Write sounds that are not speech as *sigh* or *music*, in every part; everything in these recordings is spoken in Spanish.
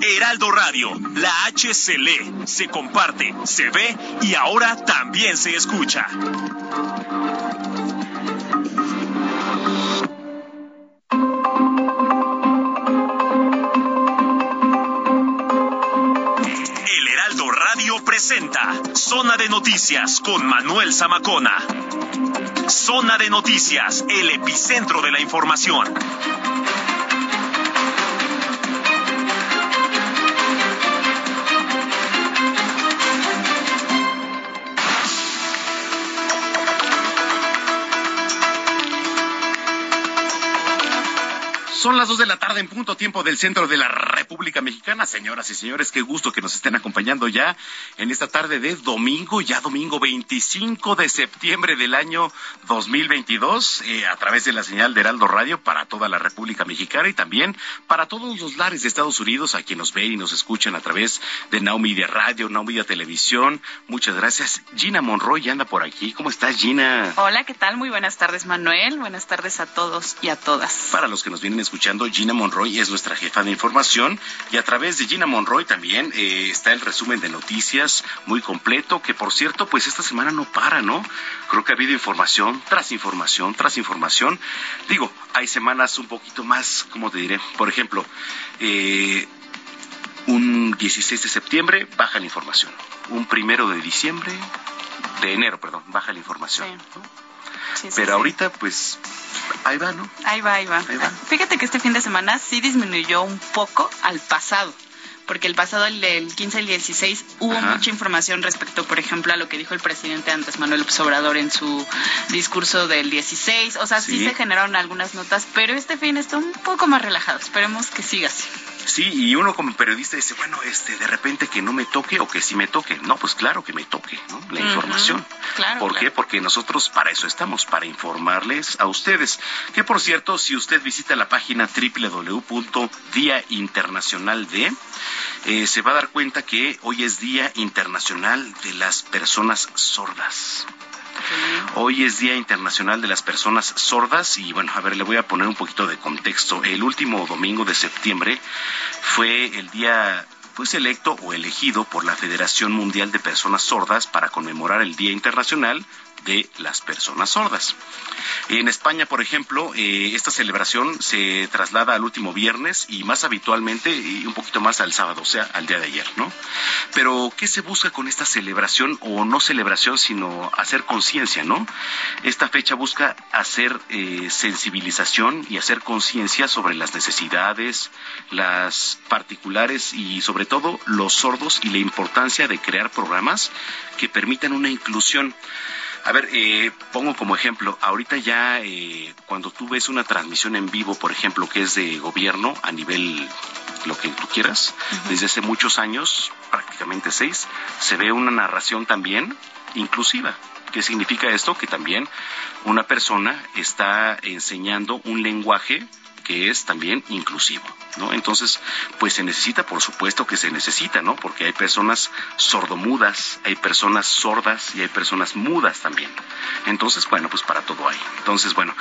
Heraldo Radio, la H se lee, se comparte, se ve y ahora también se escucha. El Heraldo Radio presenta Zona de Noticias con Manuel Zamacona. Zona de Noticias, el epicentro de la información. Son las dos de la tarde en punto tiempo del centro de la República Mexicana. Señoras y señores, qué gusto que nos estén acompañando ya en esta tarde de domingo, ya domingo 25 de septiembre del año 2022, eh, a través de la señal de Heraldo Radio para toda la República Mexicana y también para todos los lares de Estados Unidos, a quien nos ven y nos escuchan a través de Now Media Radio, Now Media Televisión. Muchas gracias. Gina Monroy anda por aquí. ¿Cómo estás, Gina? Hola, ¿qué tal? Muy buenas tardes, Manuel. Buenas tardes a todos y a todas. Para los que nos vienen escuchando, Gina Monroy es nuestra jefa de información y a través de Gina Monroy también eh, está el resumen de noticias muy completo, que por cierto, pues esta semana no para, ¿no? Creo que ha habido información tras información tras información. Digo, hay semanas un poquito más, ¿cómo te diré? Por ejemplo, eh, un 16 de septiembre baja la información, un primero de diciembre, de enero, perdón, baja la información. Sí. ¿No? Sí, sí, Pero ahorita, pues, ahí va, ¿no? Ahí va, ahí va. Ahí va. Fíjate que este fin de semana sí disminuyó un poco al pasado. Porque el pasado, el del 15 al 16, hubo Ajá. mucha información respecto, por ejemplo, a lo que dijo el presidente antes, Manuel López Obrador, en su discurso del 16. O sea, sí, Sí. se generaron algunas notas, pero este fin está un poco más relajado. Esperemos que siga así. Sí, y uno como periodista dice, bueno, este, de repente que no me toque o que sí me toque. No, pues claro que me toque, ¿no? La información. claro, ¿Por qué? Porque nosotros para eso estamos, para informarles a ustedes. Que por cierto, si usted visita la página www.día internacional de, eh, se va a dar cuenta que hoy es Día Internacional de las Personas Sordas. Hoy es Día Internacional de las Personas Sordas y bueno, a ver, le voy a poner un poquito de contexto. El último domingo de septiembre fue el día pues electo o elegido por la Federación Mundial de Personas Sordas para conmemorar el Día Internacional de las Personas Sordas. En España, por ejemplo, eh, esta celebración se traslada al último viernes y más habitualmente un poquito más al sábado, o sea, al día de ayer, ¿no? Pero, ¿qué se busca con esta celebración o no celebración, sino hacer conciencia, ¿no? Esta fecha busca hacer eh, sensibilización y hacer conciencia sobre las necesidades, las particulares y sobre todo los sordos y la importancia de crear programas que permitan una inclusión. A ver, eh, pongo como ejemplo, ahorita ya eh, cuando tú ves una transmisión en vivo, por ejemplo, que es de gobierno a nivel lo que tú quieras, desde hace muchos años, prácticamente seis, se ve una narración también inclusiva. ¿Qué significa esto? Que también una persona está enseñando un lenguaje que es también inclusivo, ¿no? Entonces, pues se necesita, por supuesto que se necesita, ¿no? Porque hay personas sordomudas, hay personas sordas y hay personas mudas también. Entonces, bueno, pues para todo hay. Entonces, bueno,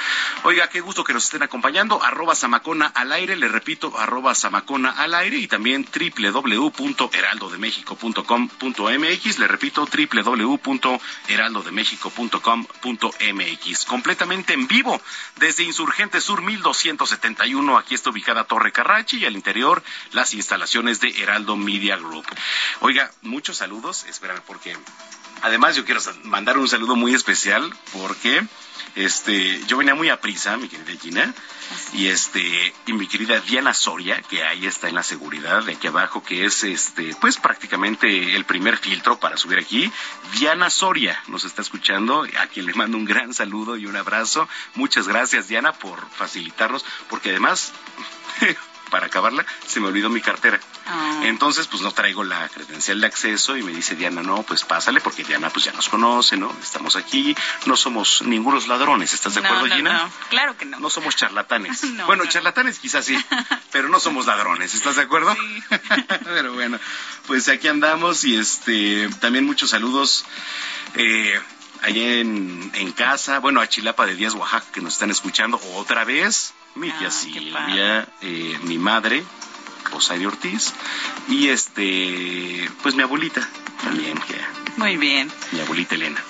oiga, qué gusto que nos estén acompañando. Arroba Samacona al aire, le repito, arroba Samacona al aire y también www.heraldodemexico.com.mx, le repito, www.heraldodemexico.com.mx, completamente en vivo desde Insurgente Sur 1270 41. Aquí está ubicada Torre Carrachi y al interior las instalaciones de Heraldo Media Group. Oiga, muchos saludos. Espérame, porque además yo quiero mandar un saludo muy especial porque este, yo venía muy a prisa, mi querida Gina, y este, y mi querida Diana Soria, que ahí está en la seguridad de aquí abajo, que es este, pues prácticamente el primer filtro para subir aquí. Diana Soria nos está escuchando, a quien le mando un gran saludo y un abrazo. Muchas gracias, Diana, por facilitarnos, porque además para acabarla, se me olvidó mi cartera. Ah. Entonces, pues no traigo la credencial de acceso y me dice Diana, no, pues pásale, porque Diana pues ya nos conoce, ¿no? Estamos aquí, no somos ningunos ladrones, ¿estás de acuerdo, Gina? No, claro que no. No somos charlatanes. *laughs* bueno, charlatanes quizás sí, *laughs* pero no somos ladrones, ¿estás de acuerdo? Sí. *laughs* pero bueno, pues aquí andamos y este, también muchos saludos. Eh, allá en, en casa, bueno, a Chilapa de Díaz, Oaxaca, que nos están escuchando otra vez mi tía ah, Silvia, eh, mi madre, Rosario Ortiz, y este, pues mi abuelita también. Muy bien. Mi abuelita Elena.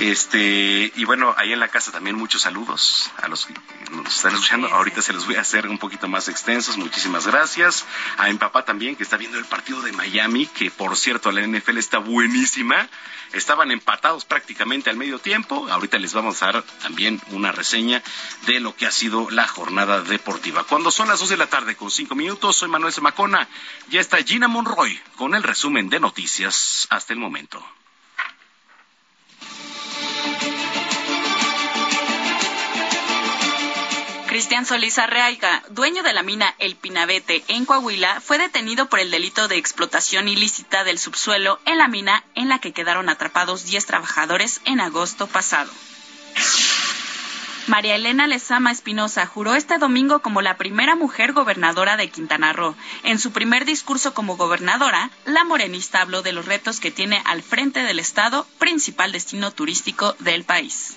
Este, y bueno, ahí en la casa también muchos saludos a los que nos están escuchando. Ahorita se los voy a hacer un poquito más extensos. Muchísimas gracias. A mi papá también, que está viendo el partido de Miami, que por cierto la NFL está buenísima. Estaban empatados prácticamente al medio tiempo. Ahorita les vamos a dar también una reseña de lo que ha sido la jornada deportiva. Cuando son las dos de la tarde con cinco minutos, soy Manuel Semacona. Ya está Gina Monroy con el resumen de noticias hasta el momento. Cristian Solís Arreaiga, dueño de la mina El Pinabete en Coahuila, fue detenido por el delito de explotación ilícita del subsuelo en la mina en la que quedaron atrapados 10 trabajadores en agosto pasado. María Elena Lezama Espinosa juró este domingo como la primera mujer gobernadora de Quintana Roo. En su primer discurso como gobernadora, la morenista habló de los retos que tiene al frente del Estado, principal destino turístico del país.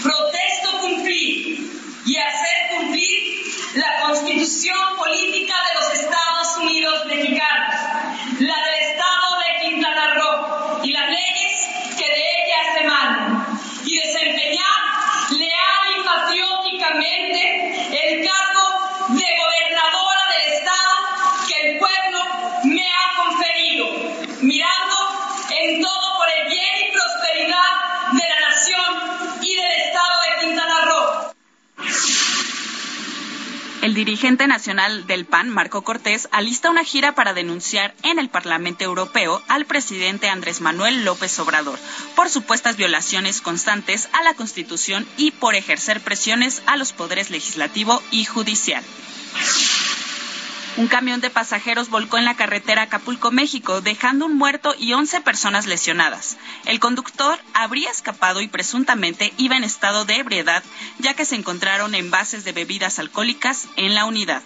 Protesto cumplir y hacer cumplir la constitución política de los Estados Unidos mexicanos, dirigente nacional del PAN, Marco Cortés, alista una gira para denunciar en el Parlamento Europeo al presidente Andrés Manuel López Obrador por supuestas violaciones constantes a la Constitución y por ejercer presiones a los poderes legislativo y judicial. Un camión de pasajeros volcó en la carretera Acapulco, México, dejando un muerto y 11 personas lesionadas. El conductor habría escapado y presuntamente iba en estado de ebriedad, ya que se encontraron envases de bebidas alcohólicas en la unidad.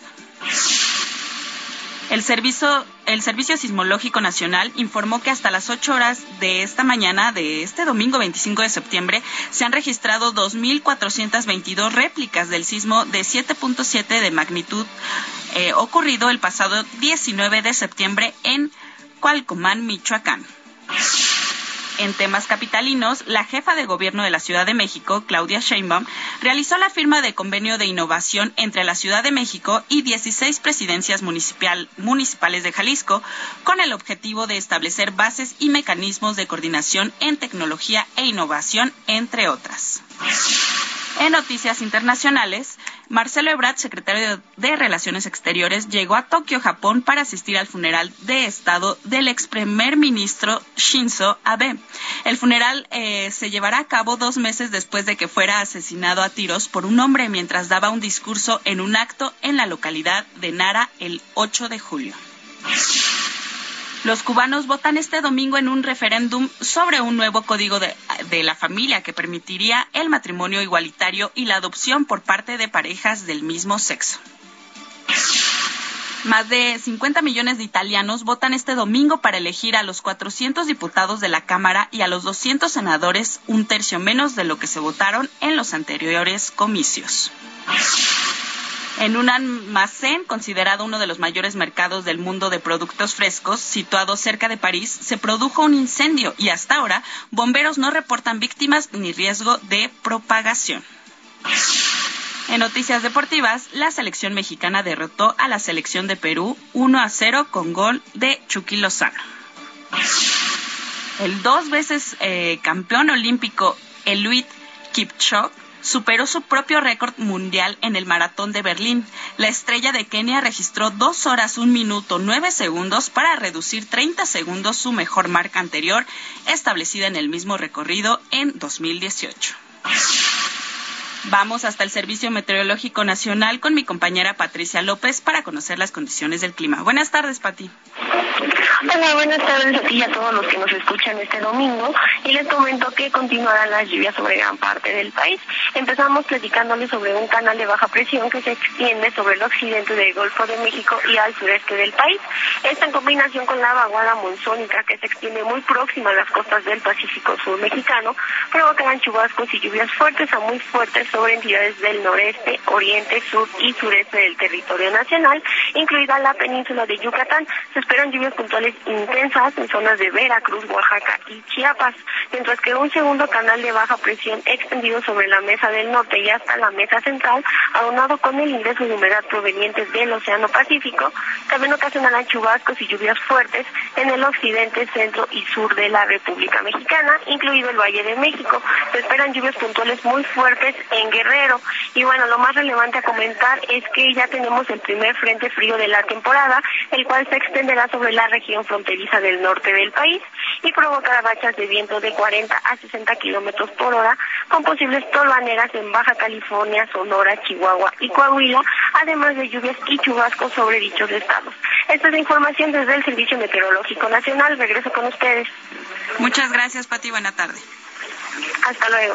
El servicio, el Servicio Sismológico Nacional informó que hasta las 8 horas de esta mañana de este domingo 25 de septiembre se han registrado 2.422 réplicas del sismo de 7.7 de magnitud eh, ocurrido el pasado 19 de septiembre en Cualcomán, Michoacán. En temas capitalinos, la jefa de gobierno de la Ciudad de México, Claudia Sheinbaum, realizó la firma de convenio de innovación entre la Ciudad de México y 16 presidencias municipales de Jalisco, con el objetivo de establecer bases y mecanismos de coordinación en tecnología e innovación, entre otras. En noticias internacionales, Marcelo Ebrard, secretario de Relaciones Exteriores, llegó a Tokio, Japón, para asistir al funeral de Estado del ex primer ministro Shinzo Abe. El funeral eh, se llevará a cabo dos meses después de que fuera asesinado a tiros por un hombre mientras daba un discurso en un acto en la localidad de Nara el 8 de julio. Los cubanos votan este domingo en un referéndum sobre un nuevo código de, la familia que permitiría el matrimonio igualitario y la adopción por parte de parejas del mismo sexo. Más de 50 millones de italianos votan este domingo para elegir a los 400 diputados de la Cámara y a los 200 senadores, un tercio menos de lo que se votaron en los anteriores comicios. En un almacén considerado uno de los mayores mercados del mundo de productos frescos, situado cerca de París, se produjo un incendio y hasta ahora bomberos no reportan víctimas ni riesgo de propagación. En noticias deportivas, la selección mexicana derrotó a la selección de Perú 1 a 0 con gol de Chucky Lozano. El dos veces eh, campeón olímpico Eluit Kipchoge superó su propio récord mundial en el maratón de Berlín. La estrella de Kenia registró dos horas, un minuto, nueve segundos para reducir 30 segundos su mejor marca anterior, establecida en el mismo recorrido en 2018. Vamos hasta el Servicio Meteorológico Nacional con mi compañera Patricia López para conocer las condiciones del clima. Buenas tardes, Pati. Hola, buenas tardes a a todos los que nos escuchan este domingo. Y les comento que continuarán las lluvias sobre gran parte del país. Empezamos platicándoles sobre un canal de baja presión que se extiende sobre el occidente del Golfo de México y al sureste del país. Esta en combinación con la vaguada monzónica que se extiende muy próxima a las costas del Pacífico Sur mexicano provocarán chubascos y lluvias fuertes a muy fuertes sobre entidades del noreste, oriente, sur y sureste del territorio nacional, incluida la península de Yucatán. Se esperan lluvias puntuales intensas en zonas de Veracruz, Oaxaca y Chiapas, mientras que un segundo canal de baja presión extendido sobre la mesa del norte y hasta la mesa central, aunado con el ingreso de humedad provenientes del Océano Pacífico, también ocasionarán chubascos y lluvias fuertes en el occidente, centro y sur de la República Mexicana, incluido el Valle de México. Se esperan lluvias puntuales muy fuertes en Guerrero. Y bueno, lo más relevante a comentar es que ya tenemos el primer frente frío de la temporada, el cual se extenderá sobre la región fronteriza del norte del país y provocará rachas de viento de 40 a 60 kilómetros por hora, con posibles tolvaneras en Baja California, Sonora, Chihuahua y Coahuila, además de lluvias y chubascos sobre dichos estados. Esta es la información desde el Servicio Meteorológico Nacional. Regreso con ustedes. Muchas gracias, Pati. Buena tarde. Hasta luego.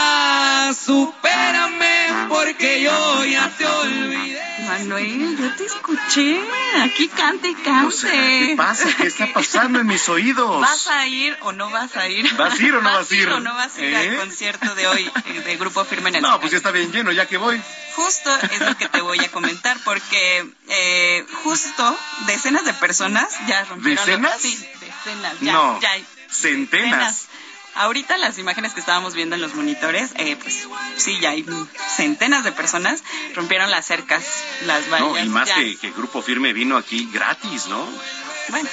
supérame porque yo ya te olvidé. Manuel, yo te escuché. Aquí cante y cante. O sea, ¿qué pasa? ¿Qué está pasando en mis oídos? ¿Vas a ir o no vas a ir? ¿Vas a ir o no vas a ir? o no vas a ir ¿Eh? al concierto de hoy eh, de Grupo Firme en el No, pues ya está bien lleno, ya que voy. Justo es lo que te voy a comentar, porque eh, justo decenas de personas ya rompieron... ¿Decenas? Sí, decenas. Ya, No, ya hay centenas. Ahorita las imágenes que estábamos viendo en los monitores, eh, pues sí, ya hay centenas de personas rompieron las cercas, las vallas. No, y más ya. que, que Grupo Firme vino aquí gratis, ¿no? Bueno,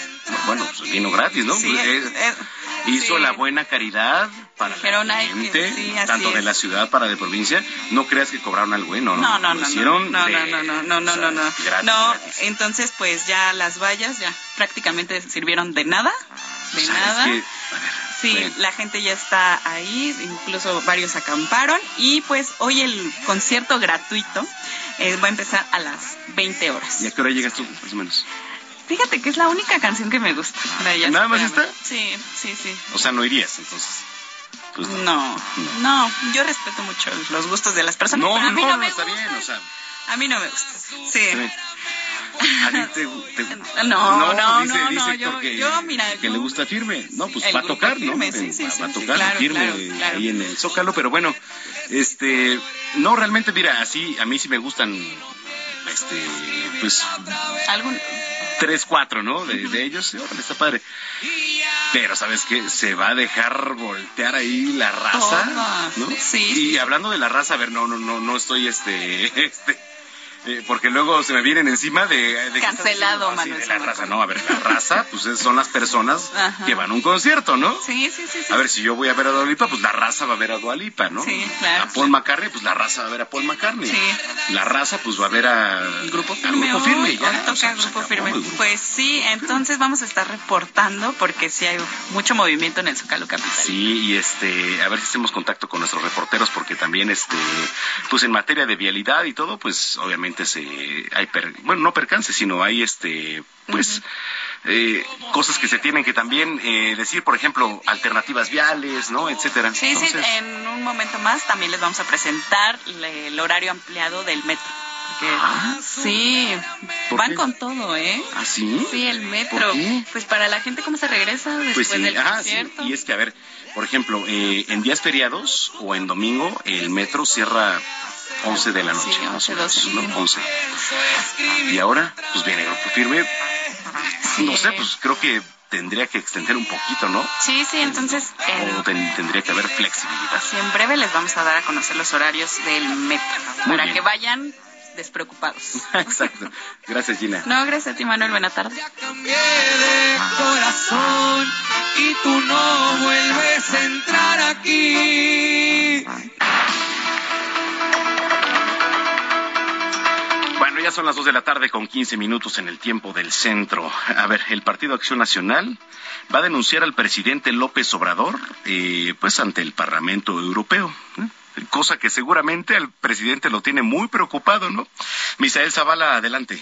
Bueno, pues vino gratis, ¿no? sí, Pues, eh, eh, eh, hizo sí. la buena caridad para Dijeron, la "Ay, que gente, sí, tanto de es". la ciudad para de provincia. No creas que cobraron algo, ¿eh? No, no, No, no, no, hicieron no, no, de- no, no, no, no, o sea, no, no, gratis, no, gratis. entonces pues ya las vallas ya prácticamente sirvieron de nada, de ¿Sabes nada. qué? A ver, Sí, la gente ya está ahí, incluso varios acamparon y pues hoy el concierto gratuito eh, va a empezar a las 20 horas. ¿Y a qué hora llegas tú, más o menos? Fíjate que es la única canción que me gusta. de. ¿Nada más esta? Sí, sí, sí. O sea, no irías, entonces. Pues No, no, yo respeto mucho los gustos de las personas. No, pero a mí no, no, no, me está gusta. bien, o sea. A mí no me gusta. Sí. sí. ¿A ti te, te- *laughs* No, no, dice, no, dice no, yo- que, yo, mira, que yo- le gusta firme. No, pues El va a tocar, Firme, ¿no? sí, sí, va, sí, va a tocar claro, firme claro, claro. ahí en el Zócalo, pero bueno, este, no, realmente, mira, así, a mí sí me gustan, este, pues, ¿Algún? tres, cuatro, ¿no? De, de ellos, órale, está padre. Pero, ¿sabes qué? Se va a dejar voltear ahí la raza. ¿no? Sí, Y hablando de la raza, a ver, no, no, no, no estoy, este, *laughs* este, eh, porque luego se me vienen encima de... de Cancelado, Manuel de la raza, no, a ver, la raza, pues es- son las personas *laughs* Ajá. que van a un concierto, ¿no? Sí, sí, sí. sí. A ver, si yo voy a ver a Dualipa, pues la raza va a ver a Dualipa, ¿no? Sí, claro, A Paul. McCartney, pues la raza va a ver a Paul McCartney. Sí. La raza, pues va a ver a... Grupo a Firme, Grupo Firme, ya, hoy o toca sea, se Grupo Firme. Grupo Pues sí, entonces vamos a estar reportando porque sí hay mucho movimiento en el Zócalo Capital. Sí, y este, a ver si hacemos contacto con nuestros reporteros, porque también, este, pues en materia de vialidad y todo, pues obviamente se, hay, per- bueno, no percance, sino hay, este, pues, eh, cosas que se tienen que también eh, decir, por ejemplo, alternativas viales, ¿no? Etcétera. Sí, sí, en un momento más también les vamos a presentar el horario ampliado del metro. Ah, sí, van con todo, ¿eh? ¿Ah, sí? Sí, el metro. Pues para la gente, ¿cómo se regresa después pues sí. del ah, Y es que, a ver, por ejemplo, eh, en días feriados o en domingo, el metro cierra 11 de la noche. Sí, 11, 12. ¿no? 11. Y ahora, pues viene Grupo Firme. No sé, pues creo que tendría que extender un poquito, ¿no? Sí, sí, entonces... O tendría que haber flexibilidad. Sí, en breve les vamos a dar a conocer los horarios del metro. para que vayan despreocupados. *laughs* Exacto. Gracias, Gina. No, gracias a ti, Manuel. Buena tarde. corazón y tú no vuelves a entrar aquí. Ya son las dos de la tarde con 15 minutos en el tiempo del centro. A ver, el Partido Acción Nacional va a denunciar al presidente López Obrador, eh, pues ante el Parlamento Europeo. ¿eh? cosa que seguramente al presidente lo tiene muy preocupado, ¿no? Misael Zavala, adelante.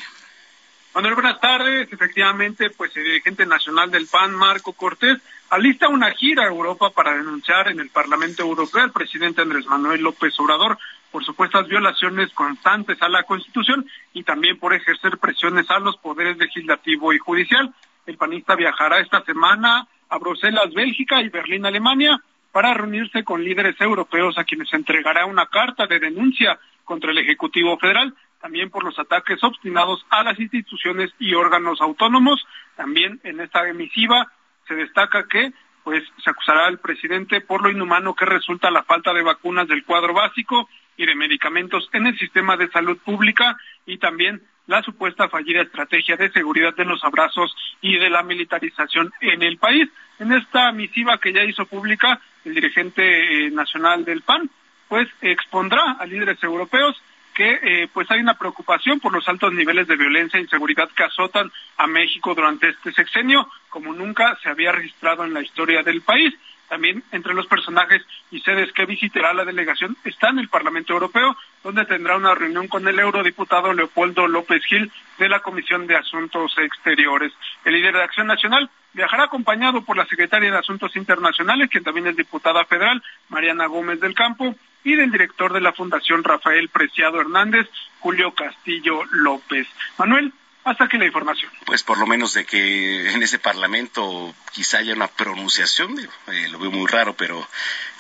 Manuel, buenas tardes. Efectivamente, pues el dirigente nacional del PAN, Marco Cortés, alista una gira a Europa para denunciar en el Parlamento Europeo al presidente Andrés Manuel López Obrador por supuestas violaciones constantes a la Constitución y también por ejercer presiones a los poderes legislativo y judicial. El panista viajará esta semana a Bruselas, Bélgica y Berlín, Alemania, para reunirse con líderes europeos a quienes entregará una carta de denuncia contra el Ejecutivo Federal, también por los ataques obstinados a las instituciones y órganos autónomos. También en esta emisiva se destaca que pues se acusará al presidente por lo inhumano que resulta la falta de vacunas del cuadro básico y de medicamentos en el sistema de salud pública y también la supuesta fallida estrategia de seguridad de los abrazos y de la militarización en el país. En esta misiva que ya hizo pública el dirigente eh, nacional del PAN, pues expondrá a líderes europeos que eh, pues hay una preocupación por los altos niveles de violencia e inseguridad que azotan a México durante este sexenio, como nunca se había registrado en la historia del país. También entre los personajes y sedes que visitará la delegación está en el Parlamento Europeo, donde tendrá una reunión con el eurodiputado Leopoldo López Gil de la Comisión de Asuntos Exteriores. El líder de Acción Nacional viajará acompañado por la secretaria de Asuntos Internacionales, quien también es diputada federal, Mariana Gómez del Campo, y del director de la Fundación Rafael Preciado Hernández, Julio Castillo López. Manuel, hasta aquí la información. Pues por lo menos de que en ese Parlamento quizá haya una pronunciación, eh, lo veo muy raro, pero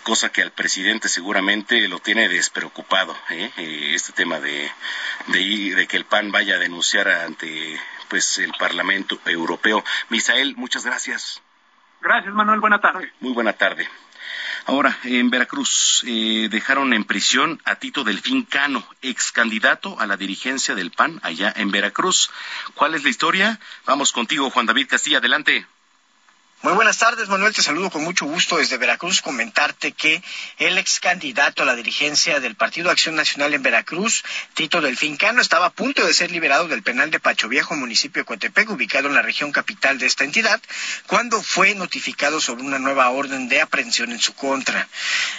cosa que al presidente seguramente lo tiene despreocupado, ¿eh? Eh, este tema de, de, de que el PAN vaya a denunciar ante pues el Parlamento Europeo. Misael, muchas gracias. Gracias, Manuel. Buena tarde. Muy buena tarde. Ahora, en Veracruz eh, dejaron en prisión a Tito Delfín Cano, ex candidato a la dirigencia del PAN allá en Veracruz. ¿Cuál es la historia? Vamos contigo, Juan David Castilla. Adelante. Muy buenas tardes, Manuel. Te saludo con mucho gusto desde Veracruz. Comentarte que el ex candidato a la dirigencia del Partido Acción Nacional en Veracruz, Tito Delfín Cano, estaba a punto de ser liberado del penal de Pacho Viejo, municipio de Coatepec, ubicado en la región capital de esta entidad, cuando fue notificado sobre una nueva orden de aprehensión en su contra.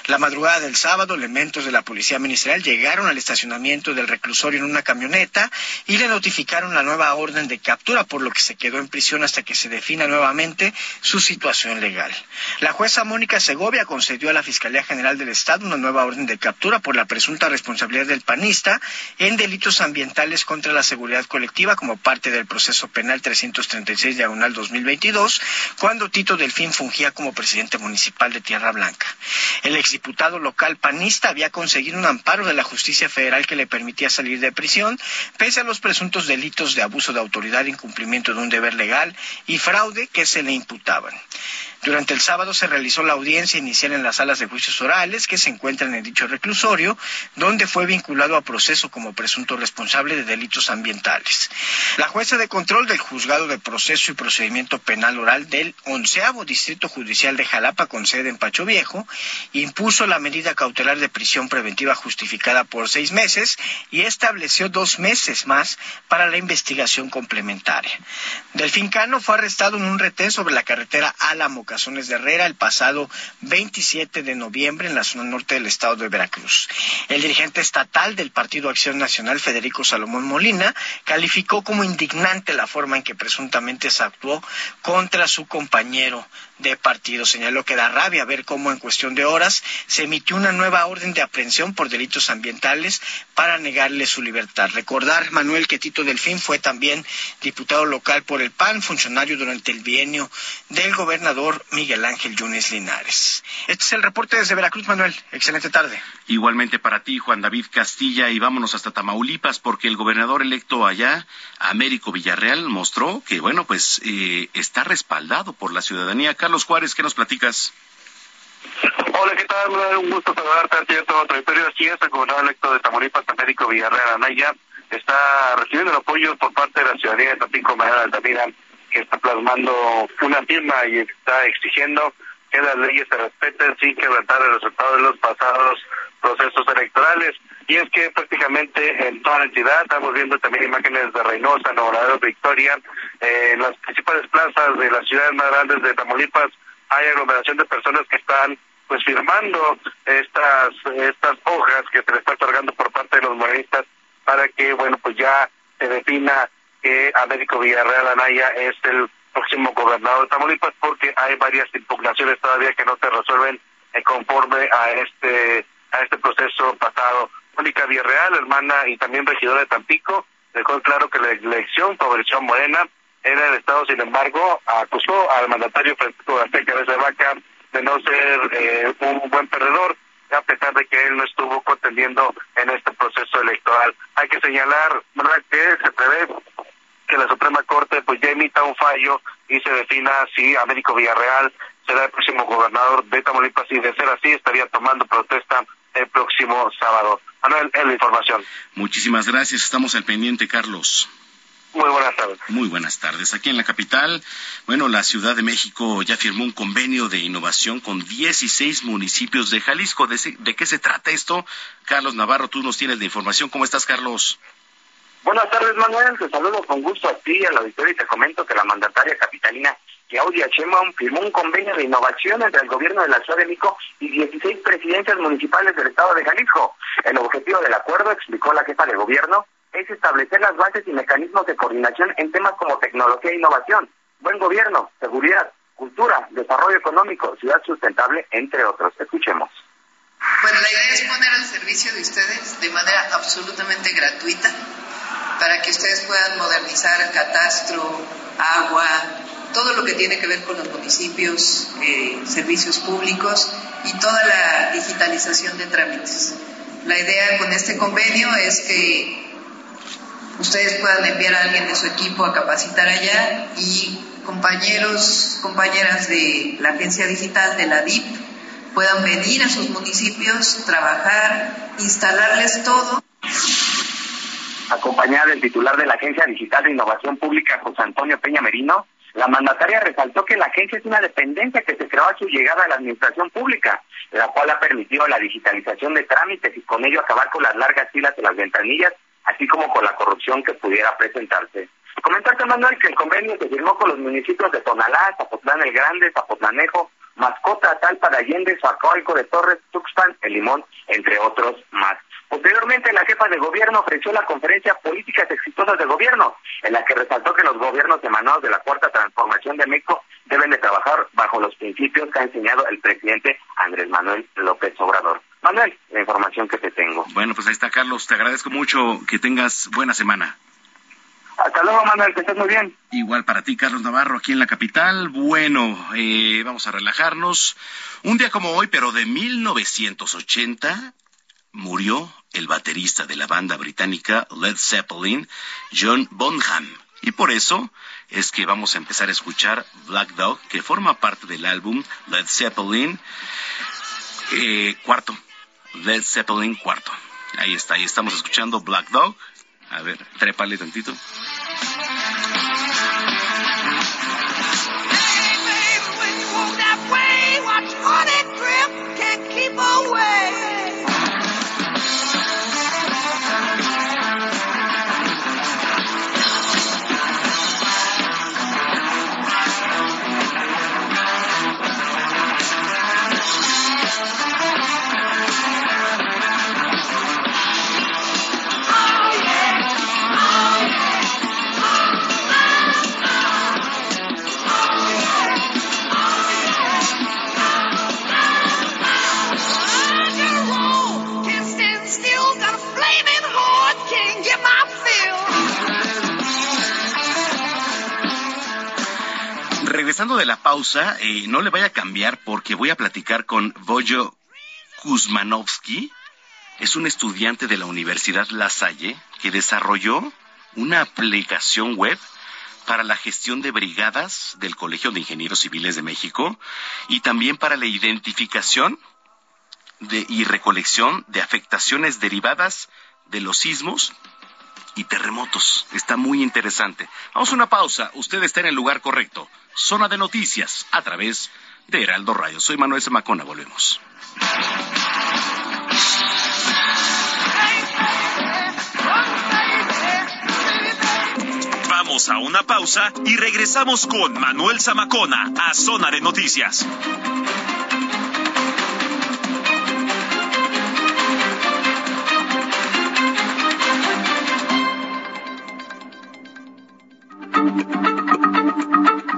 La madrugada del sábado, elementos de la Policía Ministerial llegaron al estacionamiento del reclusorio en una camioneta y le notificaron la nueva orden de captura, por lo que se quedó en prisión hasta que se defina nuevamente su situación legal. La jueza Mónica Segovia concedió a la Fiscalía General del Estado una nueva orden de captura por la presunta responsabilidad del panista en delitos ambientales contra la seguridad colectiva como parte del proceso penal 336 diagonal 2022, cuando Tito Delfín fungía como presidente municipal de Tierra Blanca. El exdiputado local panista había conseguido un amparo de la justicia federal que le permitía salir de prisión, pese a los presuntos delitos de abuso de autoridad, incumplimiento de un deber legal y fraude que se le imputaba estaban durante el sábado se realizó la audiencia inicial en las salas de juicios orales que se encuentran en dicho reclusorio, donde fue vinculado a proceso como presunto responsable de delitos ambientales. La jueza de control del Juzgado de Proceso y Procedimiento Penal Oral del onceavo Distrito Judicial de Jalapa, con sede en Pacho Viejo, impuso la medida cautelar de prisión preventiva justificada por seis meses y estableció dos meses más para la investigación complementaria. Delfín Cano fue arrestado en un retén sobre la carretera Álamo De Herrera el pasado 27 de noviembre en la zona norte del estado de Veracruz. El dirigente estatal del Partido Acción Nacional, Federico Salomón Molina, calificó como indignante la forma en que presuntamente se actuó contra su compañero de partido. Señaló que da rabia ver cómo en cuestión de horas se emitió una nueva orden de aprehensión por delitos ambientales para negarle su libertad. Recordar, Manuel, que Tito Delfín fue también diputado local por el PAN, funcionario durante el bienio del gobernador Miguel Ángel Yunes Linares. Este es el reporte desde Veracruz, Manuel. Excelente tarde. Igualmente para ti, Juan David Castilla, y vámonos hasta Tamaulipas, porque el gobernador electo allá, Américo Villarreal, mostró que, bueno, pues eh, está respaldado por la ciudadanía. Carlos Juárez, ¿qué nos platicas? Hola, ¿qué tal? Un gusto saludarte a ti y a todo el territorio. Así es, el gobernador electo de Tamaulipas, Américo Villarreal Anaya, está recibiendo el apoyo por parte de la ciudadanía de Tampico, de Altamira, que está plasmando una firma y está exigiendo que las leyes se respeten sin quebrantar el resultado de los pasados procesos electorales. Y es que prácticamente en toda la entidad estamos viendo también imágenes de Reynosa, Nuevo Victoria, eh, en las principales plazas de las ciudades más grandes de Tamaulipas hay aglomeración de personas que están pues firmando estas estas hojas que se le está otorgando por parte de los morenistas para que bueno pues ya se defina que Américo Villarreal Anaya es el próximo gobernador de Tamaulipas porque hay varias impugnaciones todavía que no se resuelven conforme a este a este proceso pasado. Mónica Villarreal, hermana y también regidora de Tampico, dejó claro que la elección favoreció a Morena en el Estado, sin embargo, acusó al mandatario Francisco García Cabeza de Vaca de no ser eh, un buen perdedor, a pesar de que él no estuvo contendiendo en este proceso electoral. Hay que señalar ¿verdad? que se prevé que la Suprema Corte pues ya emita un fallo y se defina si Américo Villarreal será el próximo gobernador de Tamaulipas y de ser así estaría tomando protesta el próximo sábado. Manuel, en la información. Muchísimas gracias. Estamos al pendiente, Carlos. Muy buenas tardes. Muy buenas tardes. Aquí en la capital, bueno, la Ciudad de México ya firmó un convenio de innovación con 16 municipios de Jalisco. ¿De, de qué se trata esto? Carlos Navarro, tú nos tienes la información. ¿Cómo estás, Carlos? Buenas tardes, Manuel. Te saludo con gusto a ti a la auditorio y te comento que la mandataria capitalina Claudia Sheinbaum firmó un convenio de innovación entre el gobierno de la Ciudad de México y 16 presidencias municipales del estado de Jalisco. El objetivo del acuerdo, explicó la jefa de gobierno, es establecer las bases y mecanismos de coordinación en temas como tecnología e innovación, buen gobierno, seguridad, cultura, desarrollo económico, ciudad sustentable, entre otros. Escuchemos. Bueno, la idea es poner al servicio de ustedes de manera absolutamente gratuita para que ustedes puedan modernizar el catastro, agua, todo lo que tiene que ver con los municipios, eh, servicios públicos y toda la digitalización de trámites. La idea con este convenio es que ustedes puedan enviar a alguien de su equipo a capacitar allá y compañeros, compañeras de la agencia digital de la DIP puedan venir a sus municipios, trabajar, instalarles todo. Acompañada del titular de la Agencia Digital de Innovación Pública, José Antonio Peña Merino, la mandataria resaltó que la agencia es una dependencia que se creó a su llegada a la administración pública, la cual ha permitido la digitalización de trámites y con ello acabar con las largas filas de las ventanillas así como con la corrupción que pudiera presentarse. Comentarte, Manuel, que el convenio se firmó con los municipios de Tonalá, Zapotlán el Grande, Zapotlanejo, Mascota, Talpa de Allende, Zacoalco de Torres, Tuxpan, El Limón, entre otros más. Posteriormente, la jefa de gobierno ofreció la conferencia Políticas Exitosas de Gobierno, en la que resaltó que los gobiernos emanados de la Cuarta Transformación de México deben de trabajar bajo los principios que ha enseñado el presidente Andrés Manuel López Obrador. Manuel, la información que te tengo. Bueno, pues ahí está, Carlos. Te agradezco mucho. Que tengas buena semana. Hasta luego, Manuel, que estés muy bien. Igual para ti, Carlos Navarro, aquí en la capital. Bueno, eh, vamos a relajarnos. Un día como hoy, pero de 1980, murió el baterista de la banda británica Led Zeppelin, John Bonham. Y por eso es que vamos a empezar a escuchar Black Dog, que forma parte del álbum Led Zeppelin eh, cuarto. Led Zeppelin cuarto. Ahí está, ahí estamos escuchando Black Dog. A ver, trépale tantito. Regresando de la pausa, eh, no le vaya a cambiar porque voy a platicar con Boyo Kuzmanovsky. Es un estudiante de la Universidad La Salle que desarrolló una aplicación web para la gestión de brigadas del Colegio de Ingenieros Civiles de México y también para la identificación de, y recolección de afectaciones derivadas de los sismos y terremotos. Está muy interesante. Vamos a una pausa. Usted está en el lugar correcto. Zona de noticias a través de Heraldo Radio. Soy Manuel Zamacona. Volvemos. Vamos a una pausa y regresamos con Manuel Zamacona a Zona de Noticias.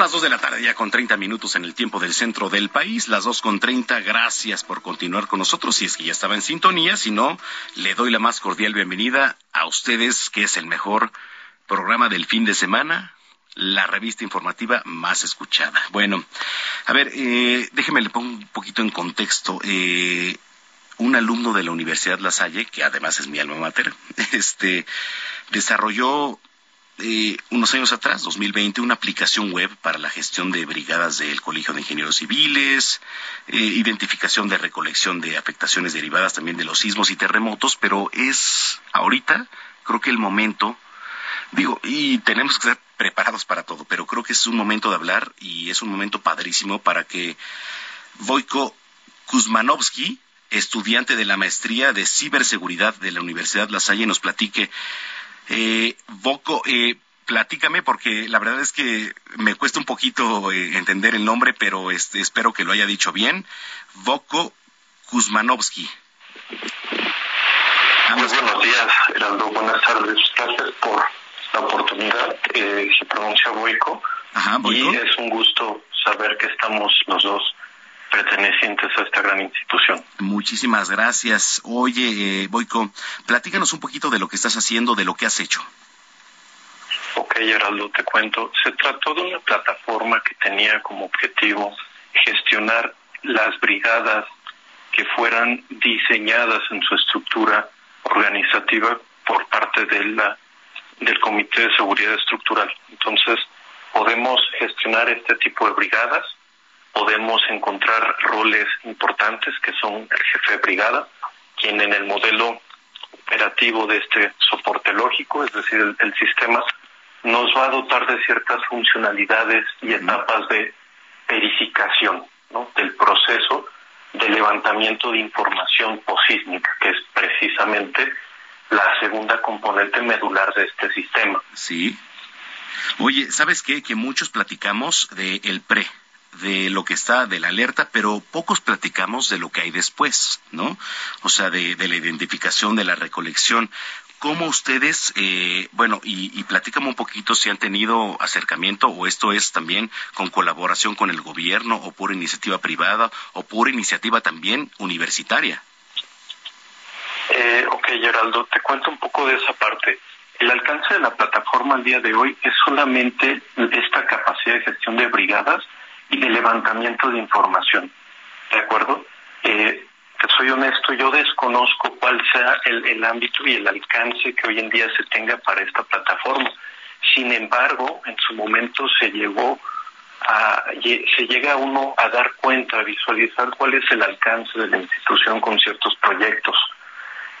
Las 2 de la tarde, ya con 30 minutos en el tiempo del centro del país, las 2 con 30. Gracias por continuar con nosotros. Si es que ya estaba en sintonía, si no, le doy la más cordial bienvenida a ustedes, que es el mejor programa del fin de semana, la revista informativa más escuchada. Bueno, a ver, eh, déjeme le pongo un poquito en contexto. Eh, un alumno de la Universidad La Salle, que además es mi alma mater, *laughs* este, desarrolló eh, unos años atrás, 2020, una aplicación web para la gestión de brigadas del Colegio de Ingenieros Civiles, eh, identificación de recolección de afectaciones derivadas también de los sismos y terremotos, pero es ahorita, creo que el momento, digo, y tenemos que estar preparados para todo, pero creo que es un momento de hablar y es un momento padrísimo para que Voiko Kuzmanovsky, estudiante de la maestría de ciberseguridad de la Universidad La Salle, nos platique eh, Voco, eh, platícame porque la verdad es que me cuesta un poquito eh, entender el nombre, pero este, espero que lo haya dicho bien. Voco Kuzmanovsky. Muy buenos días, Heraldo. Buenas tardes. Gracias por la oportunidad. Eh, se pronuncia Boico. Ajá, Y es un gusto saber que estamos los dos pertenecientes a esta gran institución. Muchísimas gracias. Oye, eh, Boico, platícanos un poquito de lo que estás haciendo, de lo que has hecho. Ok, Heraldo, te cuento. Se trató de una plataforma que tenía como objetivo gestionar las brigadas que fueran diseñadas en su estructura organizativa por parte de la, del Comité de Seguridad Estructural. Entonces, podemos gestionar este tipo de brigadas podemos encontrar roles importantes que son el jefe de brigada, quien en el modelo operativo de este soporte lógico, es decir, el, el sistema, nos va a dotar de ciertas funcionalidades y etapas de verificación ¿no? del proceso de levantamiento de información posísmica, que es precisamente la segunda componente medular de este sistema. Sí. Oye, ¿sabes qué? Que muchos platicamos del el PRE, de lo que está de la alerta, pero pocos platicamos de lo que hay después, ¿no? O sea, de, la identificación, de la recolección. ¿Cómo ustedes, eh, bueno, y, y platícame un poquito si han tenido acercamiento o esto es también con colaboración con el gobierno o por iniciativa privada o por iniciativa también universitaria? Eh, ok, Geraldo, te cuento un poco de esa parte. El alcance de la plataforma al día de hoy es solamente esta capacidad de gestión de brigadas y de levantamiento de información. ¿De acuerdo? Eh, te soy honesto, yo desconozco cuál sea el, el, ámbito y el alcance que hoy en día se tenga para esta plataforma. Sin embargo, en su momento se llegó a, se llega uno a dar cuenta, a visualizar cuál es el alcance de la institución con ciertos proyectos.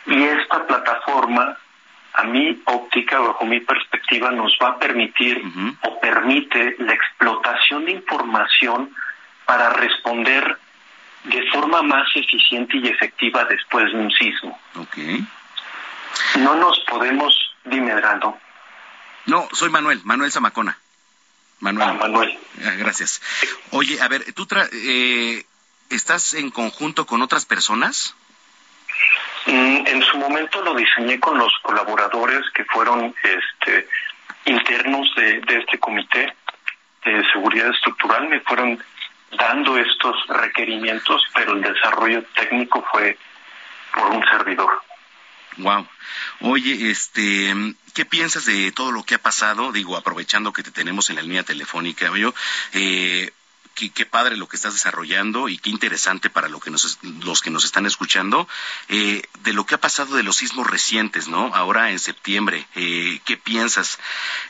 Y esta plataforma, a mi óptica, bajo mi perspectiva, nos va a permitir uh -huh. o permite la explotación de información para responder de forma más eficiente y efectiva después de un sismo. Okay. No nos podemos, dime, Drando. No, soy Manuel, Manuel Zamacona. Manuel. Ah, Manuel. Ah, gracias. Oye, a ver, ¿tú eh, estás en conjunto con otras personas? Mm, en su momento lo diseñé con los colaboradores que fueron este, internos de, este comité de seguridad estructural. Me fueron dando estos requerimientos, pero el desarrollo técnico fue por un servidor. Wow. Oye, este, ¿qué piensas de todo lo que ha pasado? Digo, aprovechando que te tenemos en la línea telefónica, yo, eh, qué, padre lo que estás desarrollando y qué interesante para lo que nos, los que nos están escuchando, eh, de lo que ha pasado de los sismos recientes, ¿no? Ahora en septiembre, eh, ¿qué piensas?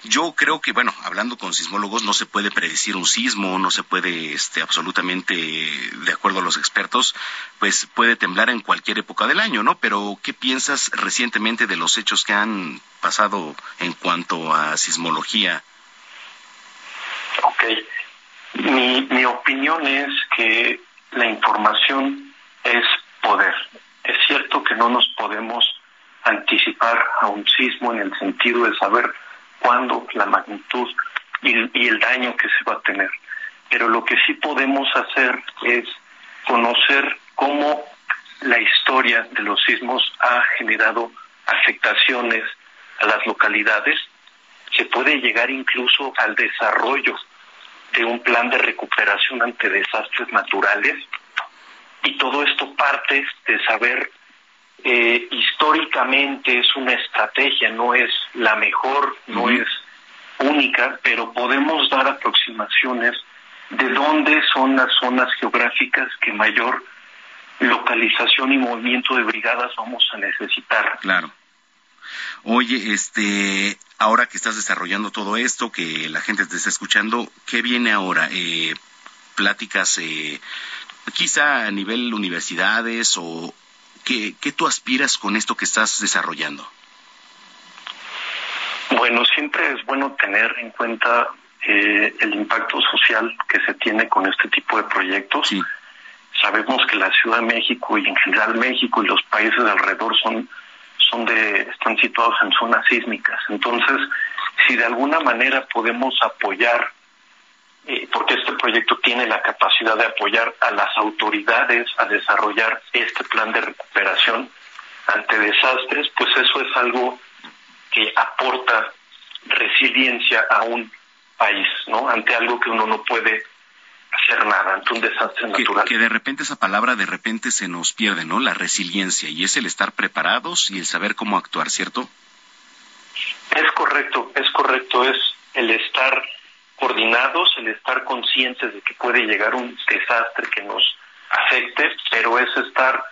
Yo creo que, bueno, hablando con sismólogos, no se puede predecir un sismo, no se puede, este, absolutamente, de acuerdo a los expertos, pues puede temblar en cualquier época del año, ¿no? Pero, ¿qué piensas recientemente de los hechos que han pasado en cuanto a sismología? Ok. Mi, mi opinión es que la información es poder. Es cierto que no nos podemos anticipar a un sismo en el sentido de saber cuándo, la magnitud y, el daño que se va a tener. Pero lo que sí podemos hacer es conocer cómo la historia de los sismos ha generado afectaciones a las localidades. Se puede llegar incluso al desarrollo de un plan de recuperación ante desastres naturales. Y todo esto parte de saber, eh, históricamente es una estrategia, no es la mejor, no es única, pero podemos dar aproximaciones de dónde son las zonas geográficas que mayor localización y movimiento de brigadas vamos a necesitar. Claro. Oye, este, ahora que estás desarrollando todo esto, que la gente te está escuchando, ¿qué viene ahora? Eh, pláticas, eh, quizá a nivel universidades o ¿qué, ¿qué tú aspiras con esto que estás desarrollando? Bueno, siempre es bueno tener en cuenta eh, el impacto social que se tiene con este tipo de proyectos. Sabemos que la Ciudad de México y en general México y los países alrededor son son de, están situados en zonas sísmicas. Entonces, si de alguna manera podemos apoyar, eh, porque este proyecto tiene la capacidad de apoyar a las autoridades a desarrollar este plan de recuperación ante desastres, pues eso es algo que aporta resiliencia a un país, ¿no? Ante algo que uno no puede hacer nada ante un desastre natural. Que de repente esa palabra de repente se nos pierde, ¿no? La resiliencia y es el estar preparados y el saber cómo actuar, ¿cierto? Es correcto, es correcto, es el estar coordinados, el estar conscientes de que puede llegar un desastre que nos afecte, pero es estar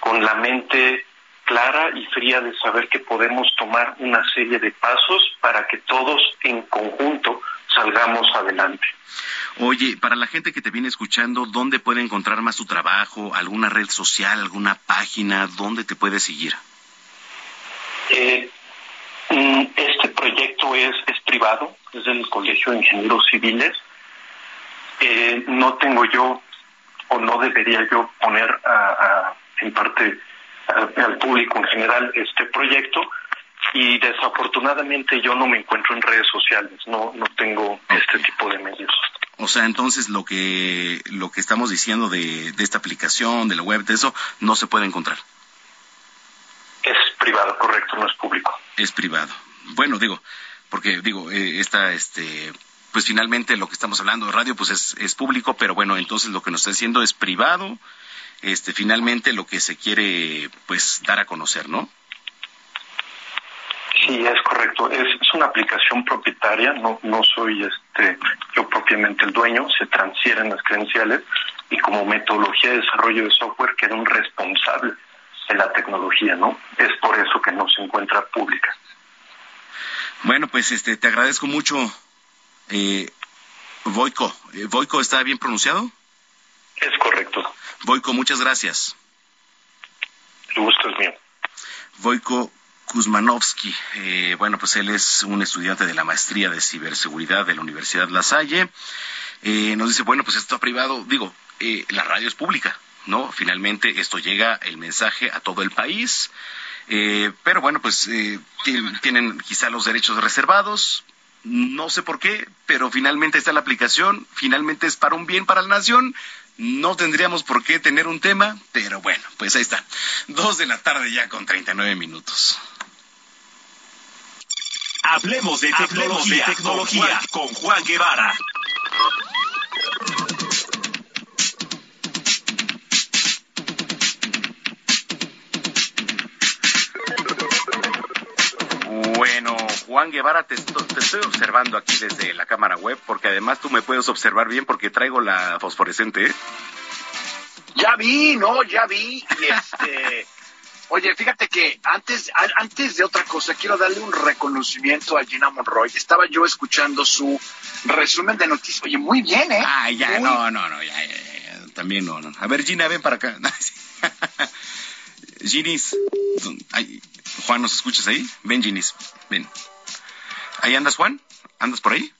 con la mente clara y fría de saber que podemos tomar una serie de pasos para que todos en conjunto salgamos adelante. Oye, para la gente que te viene escuchando, ¿dónde puede encontrar más tu trabajo? ¿Alguna red social, alguna página? ¿Dónde te puede seguir? Eh, mm, este proyecto es, es privado, es del Colegio de Ingenieros Civiles. Eh, no tengo yo o no debería yo poner a, en parte al público en general este proyecto, y desafortunadamente yo no me encuentro en redes sociales, no no tengo este tipo de medios. O sea, entonces lo que lo que estamos diciendo de, de esta aplicación, de la web, de eso, no se puede encontrar. Es privado, correcto, no es público. Es privado. Bueno, digo, porque digo, eh, esta, este, pues finalmente lo que estamos hablando de radio, pues es, es público, pero bueno, entonces lo que nos está diciendo es privado, este, finalmente lo que se quiere, pues, dar a conocer, ¿no? Sí, es correcto. Es, una aplicación propietaria, no, no soy este, yo propiamente el dueño, se transfieren las credenciales y como metodología de desarrollo de software queda un responsable de la tecnología, ¿no? Es por eso que no se encuentra pública. Bueno, pues este, te agradezco mucho, eh, Voico. Eh, ¿Voico está bien pronunciado? Es correcto. Voico, muchas gracias. El gusto es mío. Voico Kuzmanovsky. Eh, bueno, pues él es un estudiante de la maestría de ciberseguridad de la Universidad La Salle. Eh, nos dice, bueno, pues esto privado, digo, eh, la radio es pública, ¿no? Finalmente esto llega el mensaje a todo el país. pero bueno, pues tienen quizá los derechos reservados, No sé por qué, pero finalmente está la aplicación, finalmente es para un bien para la nación. No tendríamos por qué tener un tema, pero bueno, pues ahí está. Dos de la tarde ya con 39 minutos. Hablemos de tecnología, tecnología con Juan Guevara. Bueno, Juan Guevara, te, estoy observando aquí desde la cámara web, porque además tú me puedes observar bien porque traigo la fosforescente. ¿eh? Ya vi, no, ya vi. este, oye, fíjate que antes, antes de otra cosa, quiero darle un reconocimiento a Gina Monroy. Estaba yo escuchando su resumen de noticias. Oye, muy bien, ¿eh? Ah, ya, no, no, no, ya, también no, no. A ver, Gina, ven para acá. *laughs* Ginis, Juan, ¿nos escuchas ahí? Ven, Ginis, ven. ¿Ahí andas, Juan? ¿Andas por ahí?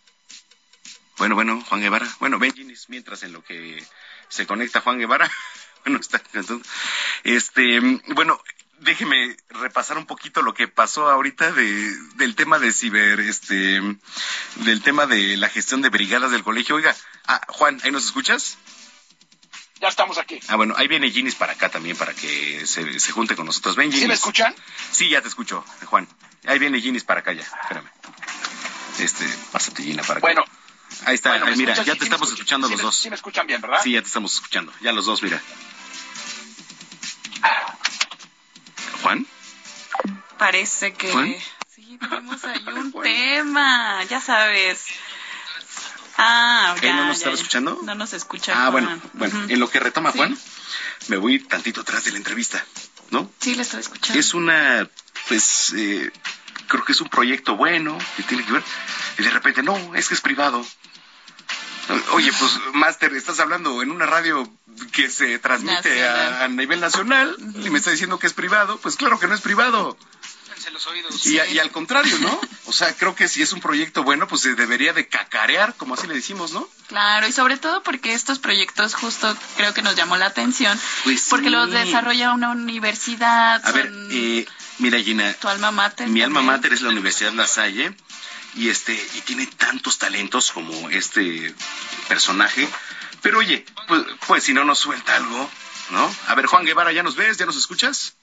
Bueno, bueno, Juan Guevara. Bueno, ven, Ginis, mientras en lo que se conecta Juan Guevara. *laughs* *laughs* bueno, está. Este, bueno, déjeme repasar un poquito lo que pasó ahorita de, del tema de ciber, este, del tema de la gestión de brigadas del colegio. Oiga, ah, Juan, ¿ahí nos escuchas? Ya estamos aquí. Ah, bueno, ahí viene Ginis para acá también, para que se, se junte con nosotros. Ven, Ginis. ¿Sí me escuchan? Sí, ya te escucho, Juan. Ahí viene Ginis para acá ya, espérame. Este, pásate Gina para acá. Bueno. Ahí está, ahí, mira, ya te estamos escuchando los dos. Sí me escuchan bien, ¿verdad? Sí, ya te estamos escuchando. Ya los dos, mira. ¿Juan? Parece que... Sí, tenemos ahí *laughs* un tema, ya sabes. Ah, ya, ¿No nos estaba escuchando? No nos escucha. Ah, bueno, bueno, en lo que retoma Juan, me voy tantito atrás de la entrevista, ¿no? Sí, le estoy escuchando. Es una, pues, eh, creo que es un proyecto bueno que tiene que ver, y de repente, no, es que es privado. Oye, pues, Master, estás hablando en una radio que se transmite a, nivel nacional y me está diciendo que es privado. Pues claro que no es privado. Los oídos. Y, y, al contrario, ¿no? O sea, creo que si es un proyecto bueno, pues se debería de cacarear, como así le decimos, ¿no? Claro, y sobre todo porque estos proyectos justo creo que nos llamó la atención, pues porque los desarrolla una universidad. A ver, eh, mira Gina, tu alma mater. Mi alma mater es la Universidad La Salle y este y tiene tantos talentos como este personaje. Pero oye, pues, pues si no nos suelta algo, ¿no? A ver, Juan Guevara, ¿ya nos ves? ¿Ya nos escuchas?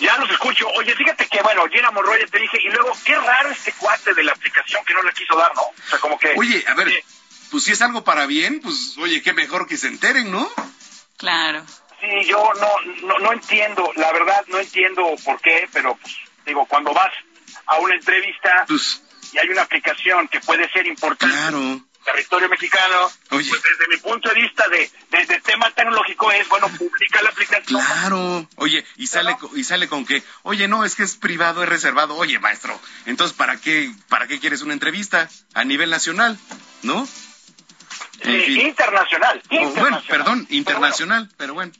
Ya los escucho. Oye, fíjate que, bueno, Gina Monroy te dije, y luego, qué raro este cuate de la aplicación que no le quiso dar, ¿no? O sea, como que... Oye, a ver, pues si es algo para bien, pues, oye, qué mejor que se enteren, ¿no? Claro. Sí, yo no, no, no entiendo, la verdad, no entiendo por qué, pero, pues, digo, cuando vas a una entrevista pues, y hay una aplicación que puede ser importante... Claro territorio mexicano, Oye. pues desde mi punto de vista de, de, tema tecnológico es, bueno, *laughs* publica la aplicación. Claro, oye, y sale, y sale con que, oye, no, es que es privado, es reservado, oye, maestro, entonces, ¿para qué, para qué quieres una entrevista a nivel nacional, no? Sí, internacional, internacional. bueno, perdón, internacional, pero bueno.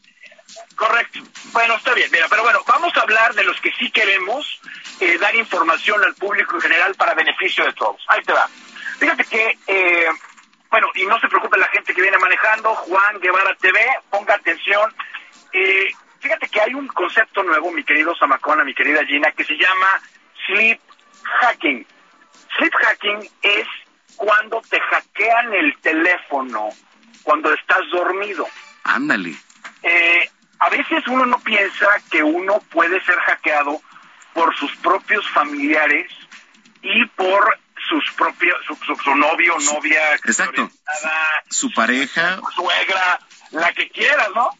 Correcto. Bueno, está bien. Mira, pero bueno, vamos a hablar de los que sí queremos eh, dar información al público en general para beneficio de todos. Ahí te va. Fíjate que, eh, bueno, y no se preocupe la gente que viene manejando, Juan Guevara TV, ponga atención. Eh, fíjate que hay un concepto nuevo, mi querido Samacona, mi querida Gina, que se llama sleep hacking. Sleep hacking es cuando te hackean el teléfono, cuando estás dormido. Ándale. Eh, a veces uno no piensa que uno puede ser hackeado por sus propios familiares y por sus propios, su, novio o novia, exacto, su pareja, suegra, la que quieras, ¿no?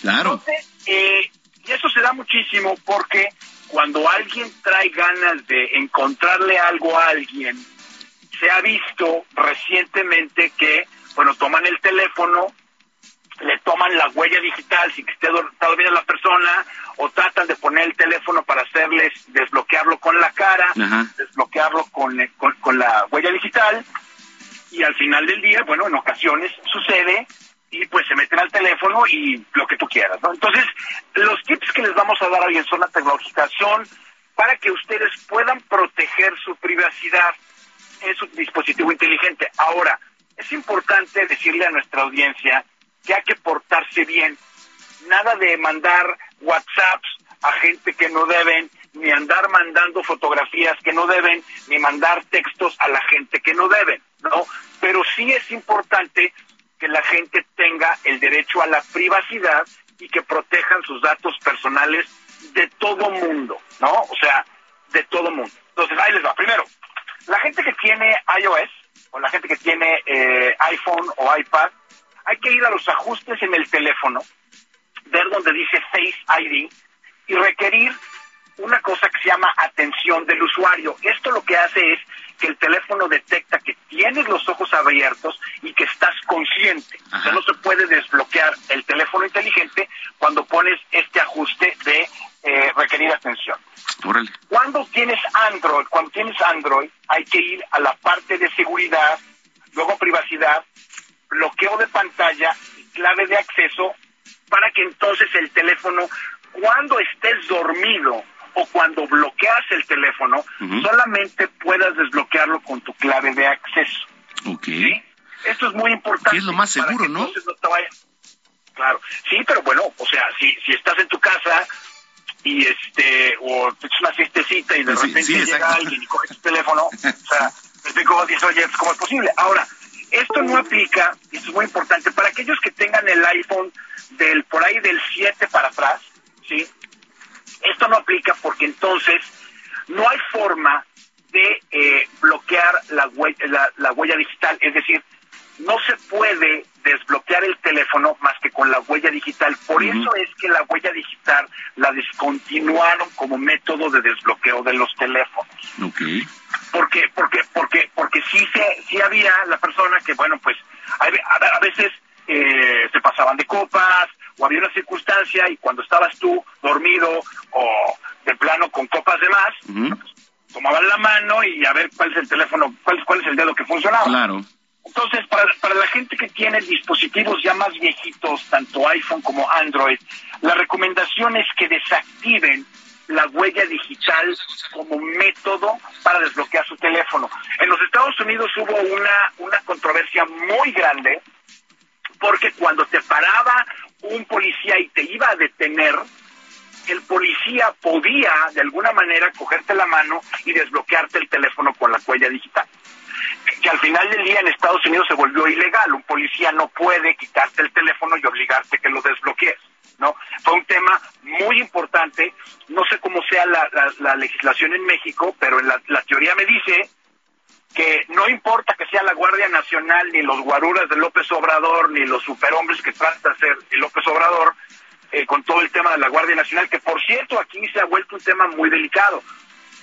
Claro. Eh, y eso se da muchísimo porque cuando alguien trae ganas de encontrarle algo a alguien, se ha visto recientemente que, bueno, toman el teléfono, le toman la huella digital sin que esté todavía la persona o tratan de poner el teléfono para hacerles desbloquearlo con la cara, desbloquearlo eh, con, con, la huella digital y al final del día, bueno, en ocasiones sucede y pues se meten al teléfono y lo que tú quieras, ¿no? Entonces, los tips que les vamos a dar hoy en Zona Tecnológica son para que ustedes puedan proteger su privacidad en su dispositivo inteligente. Ahora, es importante decirle a nuestra audiencia que hay que portarse bien. Nada de mandar WhatsApps a gente que no deben, ni andar mandando fotografías que no deben, ni mandar textos a la gente que no deben, ¿no? Pero sí es importante que la gente tenga el derecho a la privacidad y que protejan sus datos personales de todo mundo, ¿no? O sea, de todo mundo. Entonces, ahí les va. Primero, la gente que tiene iOS o la gente que tiene eh, iPhone o iPad, hay que ir a los ajustes en el teléfono, ver donde dice Face ID y requerir una cosa que se llama atención del usuario. Esto lo que hace es que el teléfono detecta que tienes los ojos abiertos y que estás consciente. O sea, no se puede desbloquear el teléfono inteligente cuando pones este ajuste de eh, requerir atención. Cuando tienes Android, cuando tienes Android, hay que ir a la parte de seguridad, luego privacidad, bloqueo de pantalla y clave de acceso para que entonces el teléfono, cuando estés dormido o cuando bloqueas el teléfono, solamente puedas desbloquearlo con tu clave de acceso. Ok. Esto es muy importante. es lo más seguro, ¿no? Claro, sí, pero bueno, o sea, si, si estás en tu casa y este, o te echas una fiestecita y de repente llega alguien y coge tu teléfono, o sea, *laughs* te dices, oye, ¿cómo es posible? Ahora, esto no aplica, y es muy importante, para aquellos que tengan el iPhone del por ahí del 7 para atrás, ¿sí? Esto no aplica porque entonces no hay forma de eh, bloquear la huella, la, huella digital, es decir, no se puede desbloquear el teléfono más que con la huella digital. Por eso es que la huella digital la descontinuaron como método de desbloqueo de los teléfonos. Okay. Porque, porque, porque, porque sí, se, sí había la persona que, bueno, pues a, veces eh, se pasaban de copas, o había una circunstancia y cuando estabas tú dormido o de plano con copas de más, tomaban la mano y a ver cuál es el teléfono, cuál, cuál es el dedo que funcionaba. Claro. Entonces, para, para la gente que tiene dispositivos ya más viejitos, tanto iPhone como Android, la recomendación es que desactiven la huella digital como método para desbloquear su teléfono. En los Estados Unidos hubo una, una controversia muy grande porque cuando te paraba un policía y te iba a detener, el policía podía de alguna manera cogerte la mano y desbloquearte el teléfono con la huella digital. Que al final del día en Estados Unidos se volvió ilegal. Un policía no puede quitarte el teléfono y obligarte que lo desbloquees. ¿no? Fue un tema muy importante. No sé cómo sea la, legislación en México, pero en la, teoría me dice que no importa que sea la Guardia Nacional, ni los guaruras de López Obrador, ni los superhombres que trata de ser López Obrador, eh, con todo el tema de la Guardia Nacional, que por cierto aquí se ha vuelto un tema muy delicado,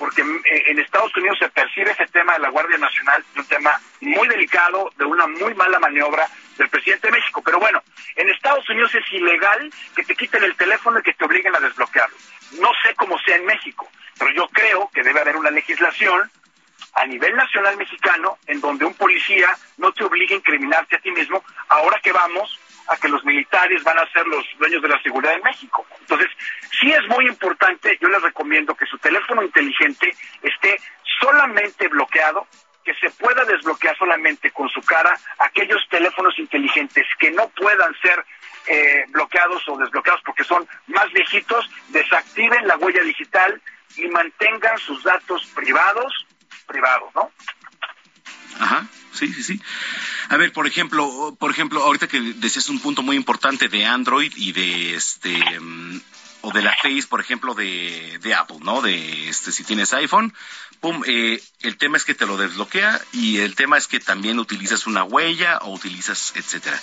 porque eh, en Estados Unidos se percibe ese tema de la Guardia Nacional, un tema muy delicado, de una muy mala maniobra del presidente de México. Pero bueno, en Estados Unidos es ilegal que te quiten el teléfono y que te obliguen a desbloquearlo. No sé cómo sea en México, pero yo creo que debe haber una legislación a nivel nacional mexicano en donde un policía no te obligue a incriminarte a ti mismo, ahora que vamos a que los militares van a ser los dueños de la seguridad en México. Entonces, sí es muy importante, yo les recomiendo que su teléfono inteligente esté solamente bloqueado, que se pueda desbloquear solamente con su cara aquellos teléfonos inteligentes que no puedan ser eh, bloqueados o desbloqueados porque son más viejitos, desactiven la huella digital y mantengan sus datos privados privado, ¿no? Ajá, sí, sí, sí. A ver, por ejemplo, por ejemplo, ahorita que decías un punto muy importante de Android y de este mm, o de la Face, por ejemplo, de, de Apple, ¿no? De este, si tienes iPhone, pum, eh, el tema es que te lo desbloquea y el tema es que también utilizas una huella o utilizas, etcétera.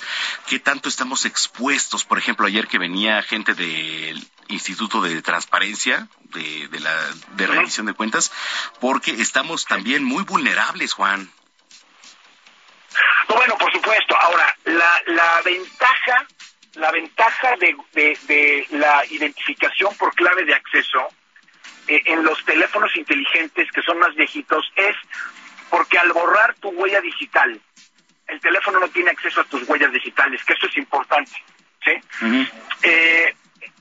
¿Qué tanto estamos expuestos? Por ejemplo, ayer que venía gente del Instituto de Transparencia, de, de la de rendición de cuentas, porque estamos también muy vulnerables, Juan. Bueno, por supuesto. Ahora, la, la ventaja la ventaja de, de, la identificación por clave de acceso eh, en los teléfonos inteligentes que son más viejitos es porque al borrar tu huella digital, el teléfono no tiene acceso a tus huellas digitales, que eso es importante. ¿sí? Eh,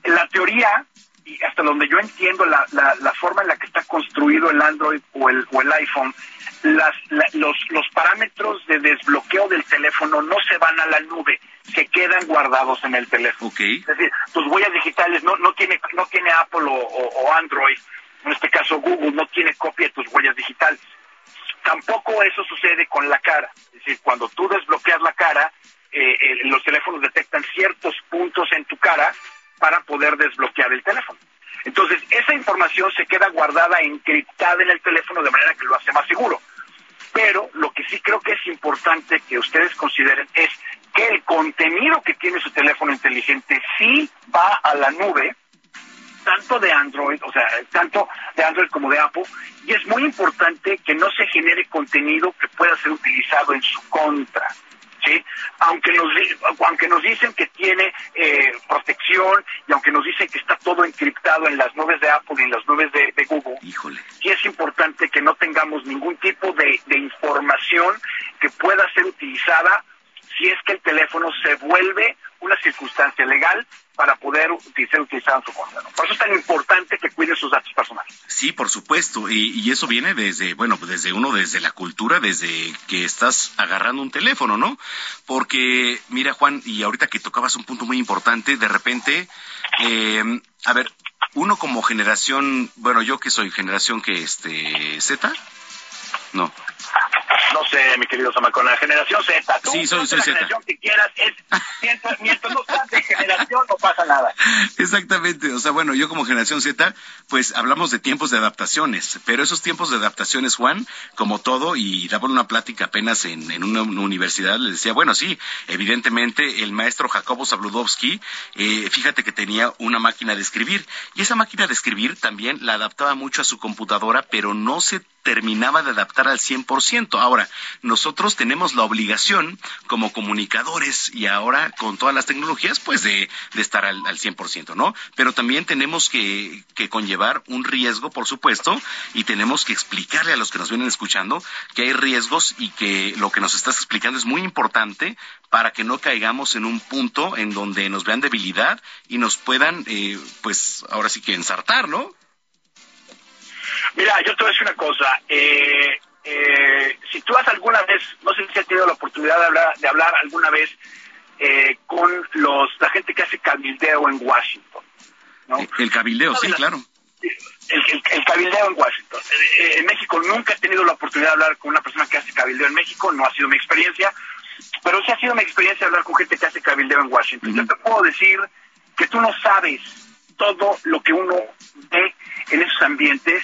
la teoría, y hasta donde yo entiendo la, la, la, forma en la que está construido el Android o el, o el iPhone, las, los, los parámetros de desbloqueo del teléfono no se van a la nube, se quedan guardados en el teléfono. Es decir, tus huellas digitales no, no tiene no tiene Apple o, Android en este caso Google, no tiene copia de tus huellas digitales. Tampoco eso sucede con la cara. Es decir, cuando tú desbloqueas la cara, eh, eh, los teléfonos detectan ciertos puntos en tu cara para poder desbloquear el teléfono. Entonces, esa información se queda guardada, encriptada en el teléfono de manera que lo hace más seguro. Pero lo que sí creo que es importante que ustedes consideren es que el contenido que tiene su teléfono inteligente sí va a la nube, tanto de Android, o sea, tanto de Android como de Apple, y es muy importante que no se genere contenido que pueda ser utilizado en su contra. ¿Sí? Aunque nos, aunque nos dicen que tiene eh, protección y aunque nos dicen que está todo encriptado en las nubes de Apple y en las nubes de, Google, Híjole. sí es importante que no tengamos ningún tipo de, de información que pueda ser utilizada si es que el teléfono se vuelve una circunstancia legal para poder ser utilizado en su contra. Por eso es tan importante que cuide sus datos personales. Sí, por supuesto. Y, eso viene desde, bueno, desde uno, desde la cultura, desde que estás agarrando un teléfono, ¿no? Porque, mira, Juan, y ahorita que tocabas un punto muy importante, de repente, eh, a ver, uno como generación, bueno, yo que soy generación que, este, Z, no. No sé, mi querido Samacona, generación Z. Tú sí, soy, soy la Z. generación que quieras, es, mientras, mientras no seas de generación, no pasa nada. Exactamente, o sea, bueno, yo como generación Z, pues hablamos de tiempos de adaptaciones, pero esos tiempos de adaptaciones, Juan, como todo, y daba una plática apenas en, en una, una, universidad, le decía, bueno, sí, evidentemente el maestro Jacobo Zabludovsky, eh, fíjate que tenía una máquina de escribir, y esa máquina de escribir también la adaptaba mucho a su computadora, pero no se terminaba de adaptar al 100%. Ahora, nosotros tenemos la obligación como comunicadores y ahora con todas las tecnologías, pues de, de estar al, al 100%, ¿no? Pero también tenemos que, que, conllevar un riesgo, por supuesto, y tenemos que explicarle a los que nos vienen escuchando que hay riesgos y que lo que nos estás explicando es muy importante para que no caigamos en un punto en donde nos vean debilidad y nos puedan, eh, pues ahora sí que ensartar, ¿no? Mira, yo te voy a decir una cosa. Eh, eh, si tú has alguna vez, no sé si has tenido la oportunidad de hablar, de hablar alguna vez eh, con los la gente que hace cabildeo en Washington. ¿no? El, cabildeo, sí, claro. El, el, el, cabildeo en Washington. en México nunca he tenido la oportunidad de hablar con una persona que hace cabildeo en México, no ha sido mi experiencia, pero sí ha sido mi experiencia hablar con gente que hace cabildeo en Washington. Uh -huh. Yo te puedo decir que tú no sabes todo lo que uno ve en esos ambientes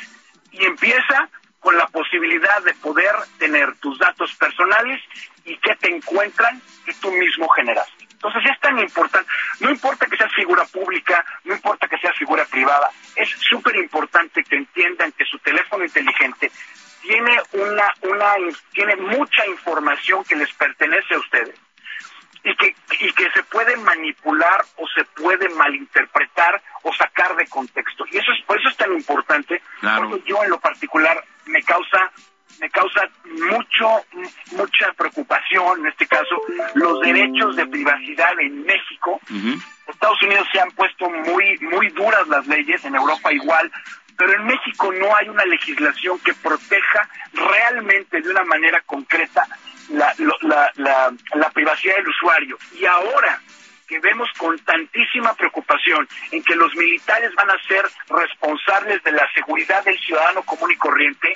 y empieza con la posibilidad de poder tener tus datos personales y que te encuentran que tú mismo generaste. Entonces es tan importante, no importa que seas figura pública, no importa que seas figura privada, es súper importante que entiendan que su teléfono inteligente tiene una, una, tiene mucha información que les pertenece a ustedes y que, y que se puede manipular o se puede malinterpretar o sacar de contexto. Y eso es, por eso es tan importante, claro. porque yo en lo particular me causa me causa mucho mucha preocupación en este caso los derechos de privacidad en México uh -huh. Estados Unidos se han puesto muy muy duras las leyes en Europa igual pero en México no hay una legislación que proteja realmente de una manera concreta la, la, la, privacidad del usuario. Y ahora que vemos con tantísima preocupación en que los militares van a ser responsables de la seguridad del ciudadano común y corriente,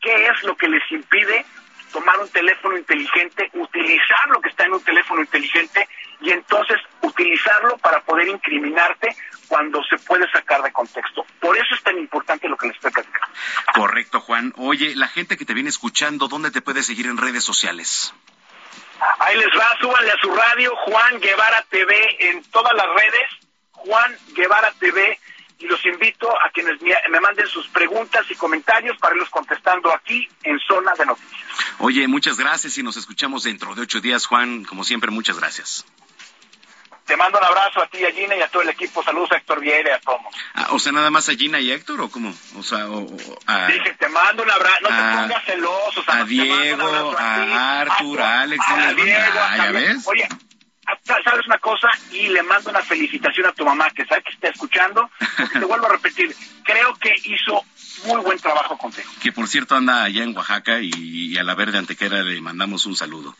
¿qué es lo que les impide tomar un teléfono inteligente, utilizar lo que está en un teléfono inteligente y entonces utilizarlo para poder incriminarte cuando se puede sacar de contexto. Por eso es tan importante lo que les estoy platicando. Correcto, Juan. Oye, la gente que te viene escuchando, ¿dónde te puede seguir en redes sociales? Ahí les va, súbanle a su radio, Juan Guevara TV, en todas las redes, Juan Guevara TV, y los invito a quienes me manden sus preguntas y comentarios para irlos contestando aquí en Zona de Noticias. Oye, muchas gracias y nos escuchamos dentro de ocho días, Juan. Como siempre, muchas gracias. Te mando un abrazo a ti, a Gina y a todo el equipo. Saludos a Héctor Vieira y a todos. Ah, o sea, nada más a Gina y a Héctor, ¿o cómo? O sea, o, o a... Dije, te mando un abrazo. No a, te pongas celoso. A Diego, a, a, Arthur, a Alex. A, Diego, ah, ¿ya ves? Oye, ¿sabes una cosa? Y le mando una felicitación a tu mamá, que sabe que está escuchando. Te vuelvo a repetir, creo que hizo muy buen trabajo contigo. Que por cierto anda allá en Oaxaca y, y a la Verde Antequera le mandamos un saludo.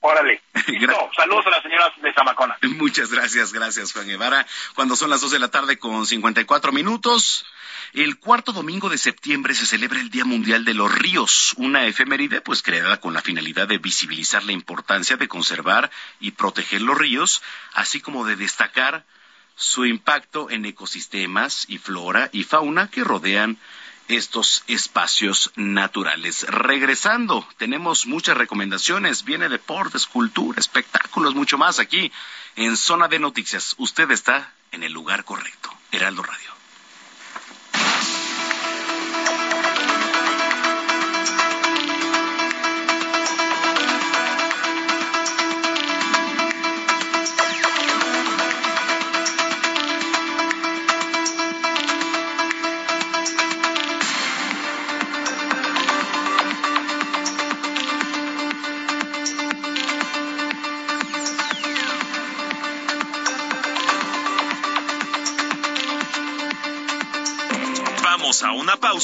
Órale. *laughs* Listo. Saludos a las señoras de Zamacona. Muchas gracias, gracias Juan Guevara. Cuando son las dos de la tarde con 54 minutos, El cuarto domingo de septiembre se celebra el Día Mundial de los Ríos, una efeméride pues creada con la finalidad de visibilizar la importancia de conservar y proteger los ríos, así como de destacar su impacto en ecosistemas y flora y fauna que rodean estos espacios naturales. Regresando, tenemos muchas recomendaciones, viene deportes, cultura, espectáculos, mucho más aquí en Zona de Noticias. Usted está en el lugar correcto. Heraldo Radio.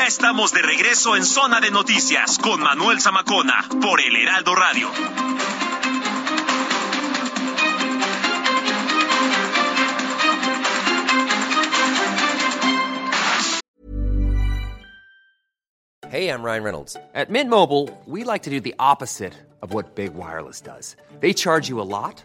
Ya estamos de regreso en Zona de Noticias con Manuel Zamacona por el Heraldo Radio. Hey, I'm Ryan Reynolds. At Mint Mobile, we like to do the opposite of what Big Wireless does. They charge you a lot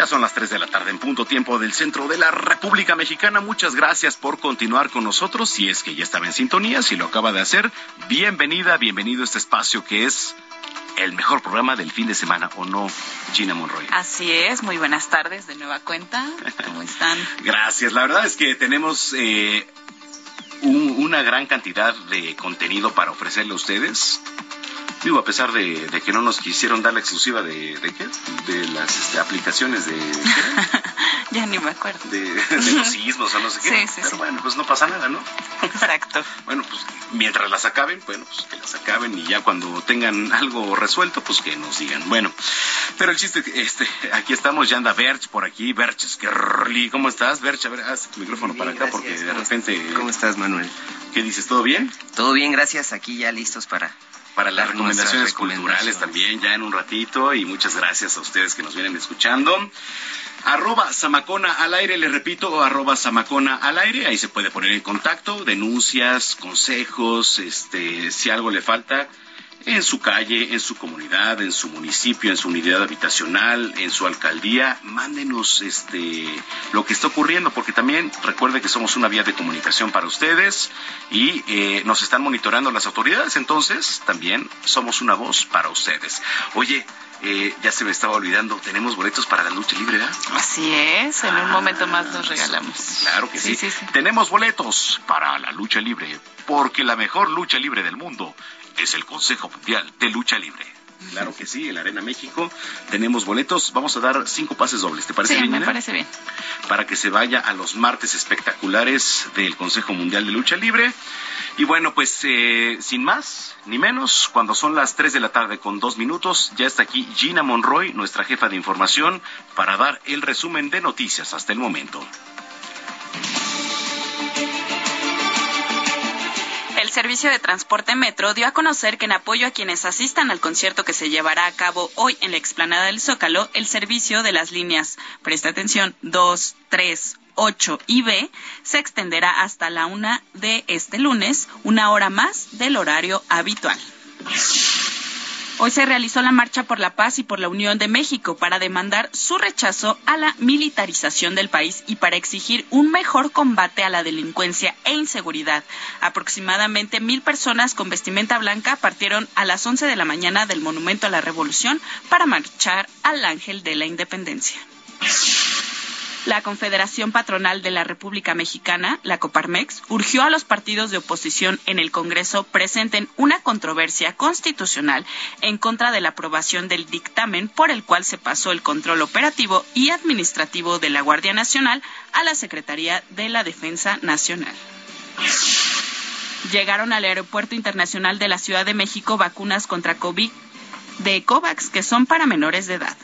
Ya son las 3 de la tarde en punto tiempo del centro de la República Mexicana. Muchas gracias por continuar con nosotros. Si es que ya estaba en sintonía, si lo acaba de hacer, bienvenida, bienvenido a este espacio que es el mejor programa del fin de semana, ¿o no, Gina Monroy? Así es, muy buenas tardes de nueva cuenta. ¿Cómo están? *laughs* Gracias, la verdad es que tenemos eh, una gran cantidad de contenido para ofrecerle a ustedes. Digo, a pesar de, que no nos quisieron dar la exclusiva de, de qué? De las este, aplicaciones de... *laughs* ya ni me acuerdo. De, los *laughs* sismos o no sé qué. Sí, sí, Pero bueno, pues no pasa nada, ¿no? Exacto. *laughs* bueno, pues mientras las acaben, bueno, pues que las acaben y ya cuando tengan algo resuelto, pues que nos digan. Bueno, pero el chiste, este, aquí estamos, ya anda Berch por aquí. Berch, ¿cómo estás? Berch, a ver, haz tu micrófono para acá porque de repente... ¿Cómo estás, Manuel? ¿Qué dices? ¿Todo bien? Todo bien, gracias. Aquí ya listos para para las recomendaciones culturales también ya en un ratito y muchas gracias a ustedes que nos vienen escuchando. Arroba Samacona al aire, le repito, arroba Samacona al aire, ahí se puede poner en contacto, denuncias, consejos, este, si algo le falta, en su calle, en su comunidad, en su municipio, en su unidad habitacional, en su alcaldía, mándenos este lo que está ocurriendo, porque también recuerde que somos una vía de comunicación para ustedes y eh, nos están monitorando las autoridades, entonces también somos una voz para ustedes. Oye, eh, ya se me estaba olvidando, tenemos boletos para la lucha libre, ¿verdad? Así es, en un momento más los regalamos. Claro que sí. Tenemos boletos para la lucha libre, porque la mejor lucha libre del mundo es el Consejo Mundial de Lucha Libre. Claro que sí, en la Arena México tenemos boletos. Vamos a dar cinco pases dobles. ¿Te parece bien? Me parece bien. Para que se vaya a los martes espectaculares del Consejo Mundial de Lucha Libre. Y bueno, pues eh, sin más ni menos, cuando son las 3 de la tarde con dos minutos, ya está aquí Gina Monroy, nuestra jefa de información, para dar el resumen de noticias hasta el momento. El Servicio de Transporte Metro dio a conocer que en apoyo a quienes asistan al concierto que se llevará a cabo hoy en la explanada del Zócalo, el servicio de las líneas, presta atención, 2, 3, 8 y B se extenderá hasta la una de este lunes, una hora más del horario habitual. Hoy se realizó la Marcha por la Paz y por la Unión de México para demandar su rechazo a la militarización del país y para exigir un mejor combate a la delincuencia e inseguridad. Aproximadamente mil personas con vestimenta blanca partieron a las 11 de la mañana del Monumento a la Revolución para marchar al Ángel de la Independencia. La Confederación Patronal de la República Mexicana, la Coparmex, urgió a los partidos de oposición en el Congreso presenten una controversia constitucional en contra de la aprobación del dictamen por el cual se pasó el control operativo y administrativo de la Guardia Nacional a la Secretaría de la Defensa Nacional. Llegaron al Aeropuerto Internacional de la Ciudad de México vacunas contra COVID de COVAX que son para menores de edad.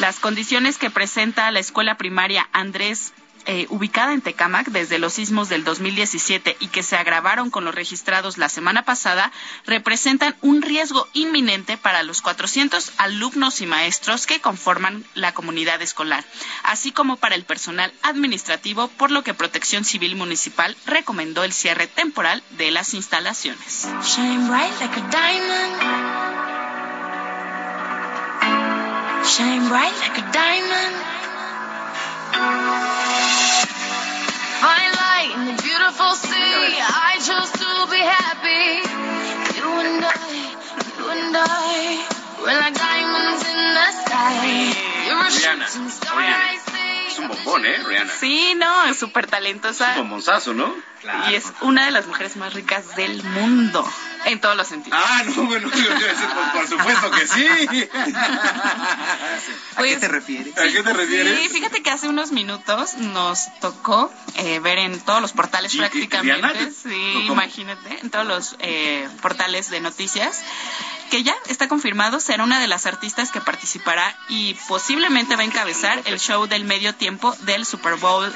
Las condiciones que presenta la escuela primaria Andrés eh, ubicada en Tecámac desde los sismos del 2017 y que se agravaron con los registrados la semana pasada, representan un riesgo inminente para los 400 alumnos y maestros que conforman la comunidad escolar, así como para el personal administrativo, por lo que Protección Civil Municipal recomendó el cierre temporal de las instalaciones. Fine light in the beautiful sea. I chose to be happy. You and I, you and I, we're like diamonds in the sky. You're a shooting star. I see. Es un bombón, ¿eh, Rihanna? Sí, no, es súper talentosa. Un bombonzazo, ¿no? Y es una de las mujeres más ricas del mundo, en todos los sentidos. Ah, no, bueno, yo, yo, por, por supuesto que sí. ¿A qué te refieres? ¿A qué te refieres? Sí, fíjate que hace unos minutos nos tocó eh, ver en todos los portales prácticamente, sí, imagínate, en todos los eh, portales de noticias, que ya está confirmado, será una de las artistas que participará y posiblemente va a encabezar el show del medio tiempo del Super Bowl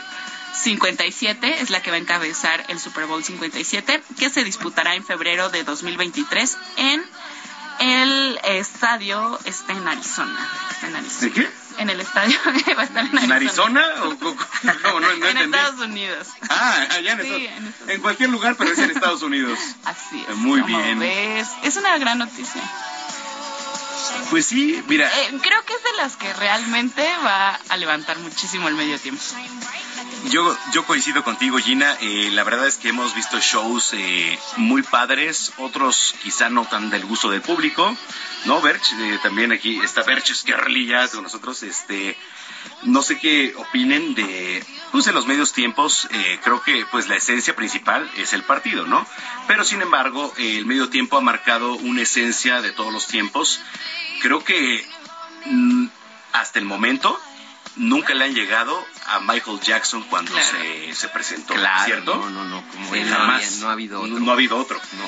57, es la que va a encabezar el Super Bowl 57, que se disputará en febrero de 2023 en el estadio, está en Arizona. está en Arizona. ¿De qué? En el estadio *laughs* va a estar en ¿En Arizona. Arizona? ¿O, o- no, no, no *laughs* en entendí. Estados Unidos. Ah, allá en, Sí, Estados- en Estados en cualquier lugar, pero es en Estados Unidos. *laughs* Así es. Muy bien. ves. Es una gran noticia. Pues sí, mira, Eh, creo que es de las que realmente va a levantar muchísimo el medio tiempo. Yo, yo coincido contigo, Gina. Eh, la verdad es que hemos visto shows eh, muy padres, otros quizá no tan del gusto del público. ¿No, Berch? Eh, también aquí está Berch Skerli ya con nosotros. Este, no sé qué opinen de, pues en los medios tiempos, creo que pues la esencia principal es el partido, ¿no? Pero sin embargo, el medio tiempo ha marcado una esencia de todos los tiempos. Creo que mm, hasta el momento nunca le han llegado a Michael Jackson cuando Claro. se, se presentó, Claro, ¿cierto? no, no, no, como Sí, él no jamás. había- no ha habido otro. No, no ha habido otro, no.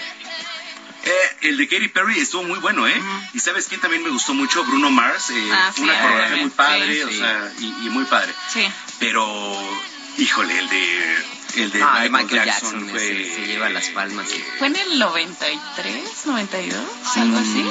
Eh, el de Katy Perry estuvo muy bueno, ¿eh? Y sabes quién también me gustó mucho, Bruno Mars. eh, Ah, sí, una coreografía muy padre, sí, o sí. sea, y, y muy padre. Sí. Pero, híjole, el de, el de Ah, Michael, Michael Jackson, Jackson, fue, ese se lleva las palmas. ¿Fue en el 93, 92? ¿Algo así?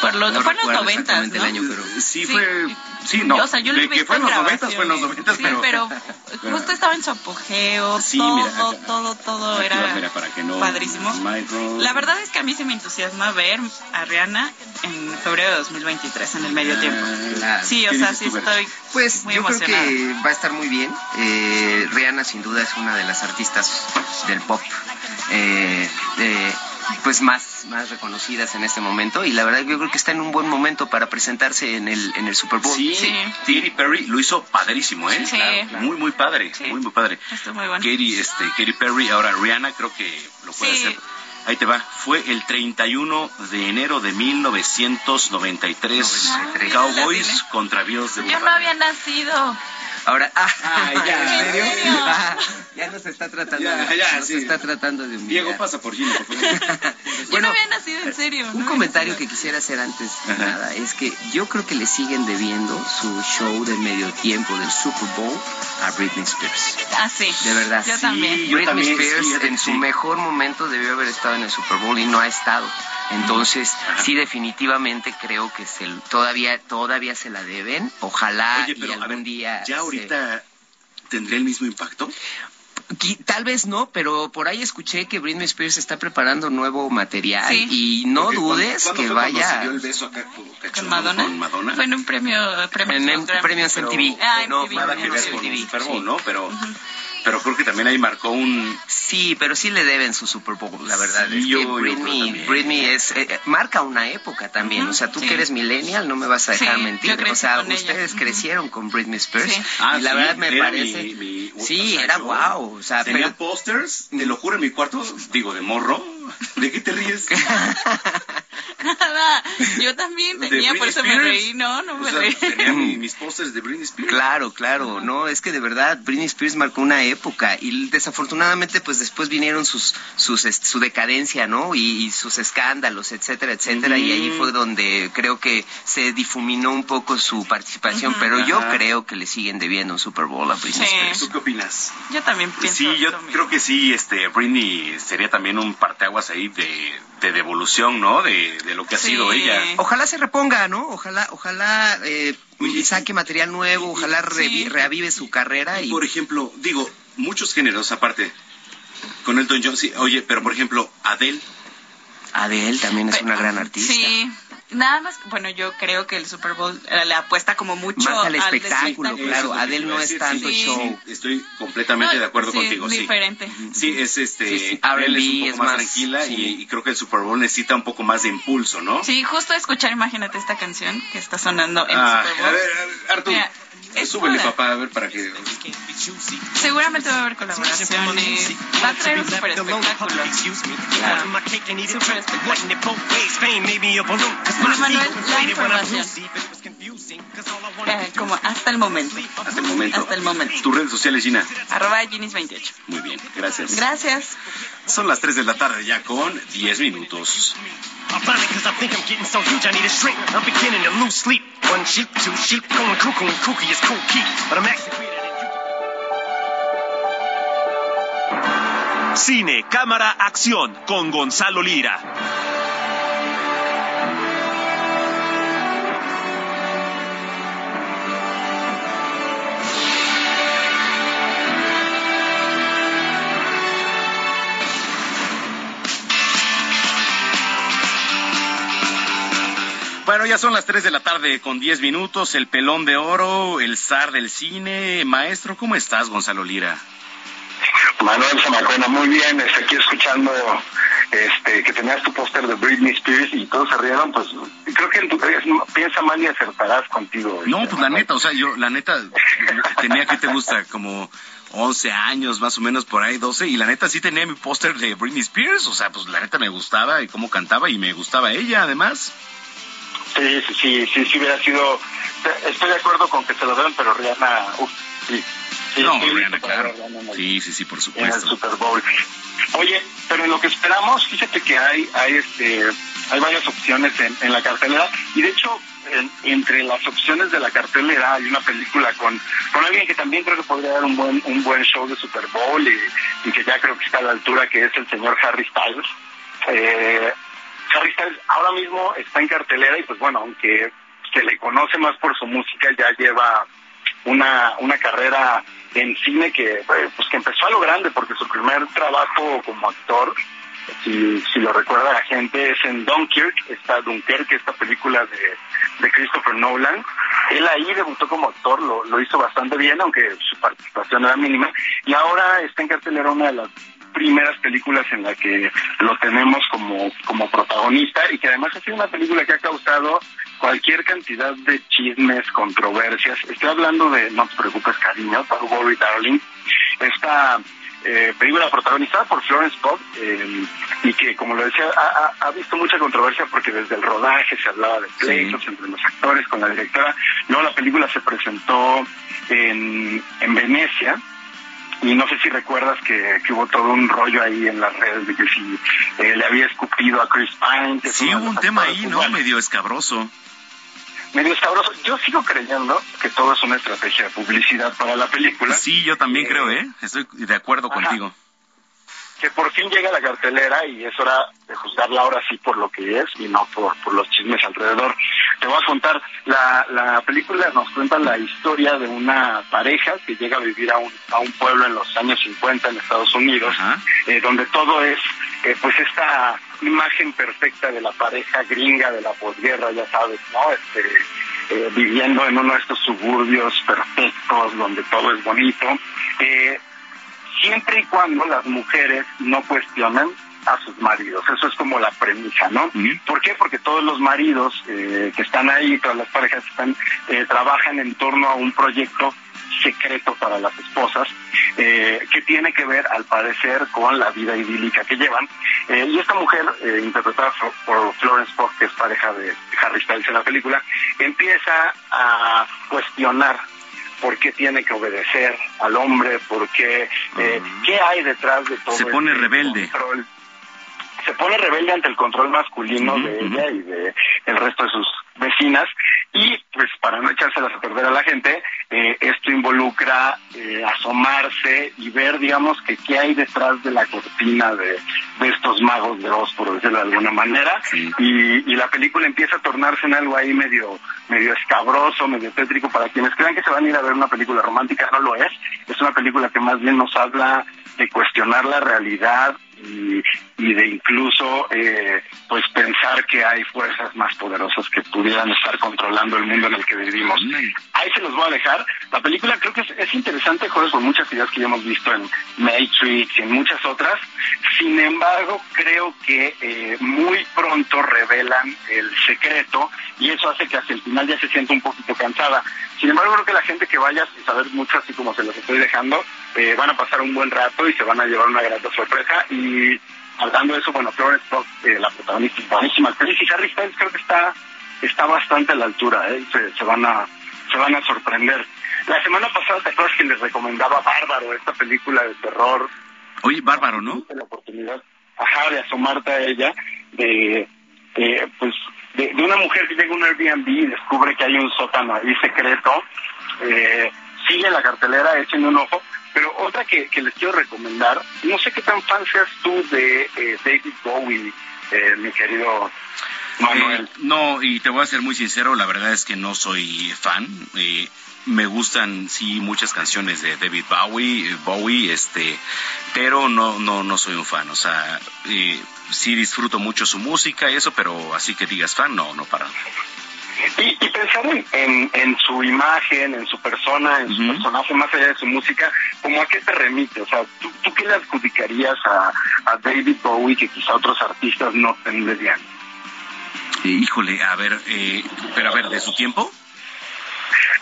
Por los, no fue en los recuerdo 90, exactamente ¿no? el año, pero- Sí, Sí. fue. Sí, no. Yo, o sea, yo lo he que fue en los en 90 fue en los. 90, Sí, pero. pero *laughs* justo estaba en su apogeo, Sí, todo, mira, todo, todo Aquí era mira, para que no- padrísimo. Michael- La verdad es que a mí se me entusiasma ver a Rihanna en febrero de 2023, en el medio Ah, tiempo. Claro. Sí, o ¿Qué sea, sí tú, estoy Pues muy yo creo emocionada. que va a estar muy bien. Eh, Rihanna sin duda es una de las artistas del pop eh, eh, pues más, más reconocidas en este momento y la verdad yo creo que está en un buen momento para presentarse en el, en el Super Bowl. Sí, Katy Perry lo hizo padrísimo, ¿eh? Sí. Claro, claro. Muy, muy padre, muy, muy padre. Estuvo muy bueno. Katy, este, Katy Perry, ahora Rihanna creo que lo puede Sí. hacer. Ahí te va. Fue el 31 de enero de 1993. 93. Cowboys contra Bills de Yo no había nacido. Ahora, ah, Ay, ya. *laughs* ¿en serio? ¿En serio? *laughs* Ya nos está tratando, Ya, de, ya, nos sí. está tratando de humillar. Diego, pasa por Gina, por favor. Yo Bueno, no había nacido en serio. Un comentario que quisiera hacer antes de Ajá. nada es que yo creo que le siguen debiendo su show de medio tiempo del Super Bowl a Britney Spears. Ah, sí. De verdad. Yo Sí, también. yo Britney también, Spears en su mejor momento debió haber estado en el Super Bowl y no ha estado. Entonces, sí definitivamente creo que se, todavía todavía se la deben. Ojalá Oye, y a algún ver, día ¿ya se- ahorita tendría el mismo impacto? Tal vez no, pero por ahí escuché que Britney Spears está preparando nuevo material Sí. y no Porque dudes ¿cuándo- que cuándo se vaya dio el beso acá con, ¿Con cachondo Madonna? con Madonna? Fue en un premio, premio en Grammy. premio en MTV. Ah, no, MTV, nada que ver con Super Bowl, sí. ¿no? Pero, pero creo que también ahí marcó un... Sí, pero sí le deben su Super Bowl, la verdad. Sí, es yo- que yo creo Britney. Britney es, eh, eh, marca una época también. O sea, tú sí. que eres millennial no me vas a dejar Sí, mentir. O sea, ella. ustedes crecieron con Britney Spears. Sí. Ah, y la sí, verdad me parece... mi- mi- sí, o sea, era yo guau. O sea, Tenía pero... pósters, te lo juro, en mi cuarto, digo, de morro. ¿De qué te ríes? *laughs* Nada, yo también ¿De tenía, por eso me reí, no, no me O sea, reí. tenía mi- *laughs* mis pósters de Britney Spears. Claro, claro, no, es que de verdad Britney Spears marcó una época y desafortunadamente pues después vinieron sus, sus su decadencia, ¿no? Y, y sus escándalos, etcétera, etcétera, y ahí fue donde creo que se difuminó un poco su participación, pero yo creo que le siguen debiendo un Super Bowl a Britney Sí. Spears. ¿Tú qué opinas? Yo también pienso Sí, yo mismo. creo que sí, este, Britney sería también un parteaguas ahí de, de devolución, ¿no? De, de lo que ha sido ella. Ojalá se reponga, ¿no? Ojalá, ojalá eh, Oye, saque material nuevo, ojalá revi- Sí. reavive su carrera y Por ejemplo, digo, muchos géneros aparte. Con Elton John, sí. Oye, pero por ejemplo, Adele. Adele también es Pe- una gran artista. Sí, nada más, bueno, yo creo que el Super Bowl eh, le apuesta como mucho Más al espectáculo, espectáculo. claro. Es Adele no es tanto sí, show. sí, estoy completamente No, de acuerdo sí, contigo, sí. diferente. Sí, es este. Sí, sí. Adele es un poco es más, más- tranquila sí. y, y creo que el Super Bowl necesita un poco más de impulso, ¿no? Sí, justo escuchar, imagínate esta canción que está sonando en Ah, Super a Bowl. ver, a ver, Artur, Mira, es súbele, papá, a ver para que. Seguramente va a haber colaboraciones. Va a traer un super espectáculo. Claro. Super espectáculo. Bueno, Manuel, la información. Eh, como hasta el momento. Hasta el momento. Hasta el momento. Tus redes sociales, Gina. Arroba Ginis28. Muy bien, gracias. Gracias. Son las 3 de la tarde ya con 10 minutos. I'm finally cause I think I'm Bueno, ya son las 3 de la tarde con 10 minutos. El pelón de oro, el zar del cine. Maestro, ¿cómo estás, Gonzalo Lira? Manuel Zamacona, muy bien, estoy aquí escuchando este que tenías tu póster de Britney Spears y todos se rieron, pues creo que en tu es- piensa mal y acertarás contigo. No, pues la neta, o sea, yo, la neta, tenía que te gusta como 11 años, más o menos por ahí, 12, y la neta sí tenía mi póster de Britney Spears, o sea, pues la neta me gustaba y cómo cantaba y me gustaba ella, además. Sí, sí, sí, sí, sí hubiera sido. Estoy de acuerdo con que se lo den, pero Rihanna, uf, sí. sí no, Rihanna, claro. Rihanna Sí, sí, sí, por en el supuesto. Super Bowl. Oye, pero en lo que esperamos, fíjate que hay, hay este, hay varias opciones en, en la cartelera y de hecho en- entre las opciones de la cartelera hay una película con, con alguien que también creo que podría dar un buen, un buen show de Super Bowl y, y que ya creo que está a la altura, que es el señor Harry Styles. Eh, Harry Styles ahora mismo está en cartelera y pues bueno, aunque se le conoce más por su música, ya lleva una, una carrera en cine que eh, pues que empezó a lo grande porque su primer trabajo como actor si, si lo recuerda la gente es en Dunkirk esta Dunkerque esta película de, de Christopher Nolan. Él ahí debutó como actor lo, lo hizo bastante bien aunque su participación era mínima. Y ahora está en cartelera una de las primeras películas en la que lo tenemos como, como protagonista y que además ha sido una película que ha causado cualquier cantidad de chismes, controversias. Estoy hablando de No te preocupes, cariño, Don't Worry Darling. Esta eh, película protagonizada por Florence Pugh eh, y que, como lo decía, ha, visto mucha controversia porque desde el rodaje se hablaba de pleitos entre los actores con la directora. Luego la película se presentó en, en Venecia y no sé si recuerdas que, que hubo todo un rollo ahí en las redes de que si eh, le había escupido a Chris Pine. Que Sí, hubo un tema ahí, ¿no? Medio escabroso. medio sabroso. Yo sigo creyendo que todo es una estrategia de publicidad para la película. Sí, yo también creo, ¿eh? Estoy de acuerdo Ajá. contigo. Que por fin llega la cartelera y es hora de juzgarla ahora sí por lo que es y no por, por los chismes alrededor. Te voy a contar, la, la película nos cuenta la historia de una pareja que llega a vivir a un, a un pueblo en los años 50 en Estados Unidos, eh, donde todo es eh, pues esta imagen perfecta de la pareja gringa de la posguerra, ya sabes, ¿no? Este, eh, viviendo en uno de estos suburbios perfectos donde todo es bonito. Eh, siempre y cuando las mujeres no cuestionen a sus maridos. Eso es como la premisa, ¿no? ¿Por qué? Porque todos los maridos eh, que están ahí, todas las parejas que están, eh, trabajan en torno a un proyecto secreto para las esposas, eh, que tiene que ver, al parecer, con la vida idílica que llevan. Eh, y esta mujer, eh, interpretada por, por Florence Pugh, que es pareja de Harry Styles en la película, empieza a cuestionar por qué tiene que obedecer al hombre, por qué, eh, qué hay detrás de todo Se pone este rebelde. control. Se pone rebelde ante el control masculino de ella y de el resto de sus vecinas y pues para no echárselas a perder a la gente, eh, esto involucra eh, asomarse y ver digamos que qué hay detrás de la cortina de, de estos magos de Oz, por decirlo de alguna manera, y, y la película empieza a tornarse en algo ahí medio medio escabroso, medio tétrico, para quienes crean que se van a ir a ver una película romántica, no lo es, es una película que más bien nos habla de cuestionar la realidad y, y de incluso eh, pues pensar que hay fuerzas más poderosas que pudieran estar controlando el mundo en el que vivimos. Ahí se los voy a dejar. La película creo que es, es interesante, juega con muchas ideas que ya hemos visto en Matrix y en muchas otras. Sin embargo, creo que eh, muy pronto revelan el secreto y eso hace que hacia el final ya se sienta un poquito cansada. Sin embargo, creo que la gente que vaya sin saber mucho, así como se los estoy dejando, eh, van a pasar un buen rato y se van a llevar una grata sorpresa. Y hablando de eso, bueno, Florence Pugh, eh, la protagonista, buenísima actriz, y Harry Styles creo que está está bastante a la altura, ¿eh? se, se van a se van a sorprender. La semana pasada, ¿te acuerdas que les recomendaba Bárbaro, esta película de terror? Oye, Bárbaro, ¿no? La oportunidad, ajá, de asomarte a ella, de, de, pues, de, de una mujer que llega a un Airbnb y descubre que hay un sótano ahí secreto, eh, sigue la cartelera, échenle un ojo, pero otra que, les quiero recomendar, no sé qué tan fan seas tú de eh, David Bowie, eh, mi querido Manuel. Eh, no, y te voy a ser muy sincero, la verdad es que no soy fan. Eh, me gustan sí muchas canciones de David Bowie, Bowie, este, pero no no no soy un fan. O sea, sí disfruto mucho su música y eso, pero así que digas fan, no, no para. Y, y pensar en, en, en su imagen, en su persona, en su personaje, más allá de su música, ¿cómo a qué te remite? O sea, ¿tú, tú qué le adjudicarías a, a David Bowie que quizá otros artistas no tendrían? Eh, híjole, a ver, eh, pero a ver, ¿de su tiempo?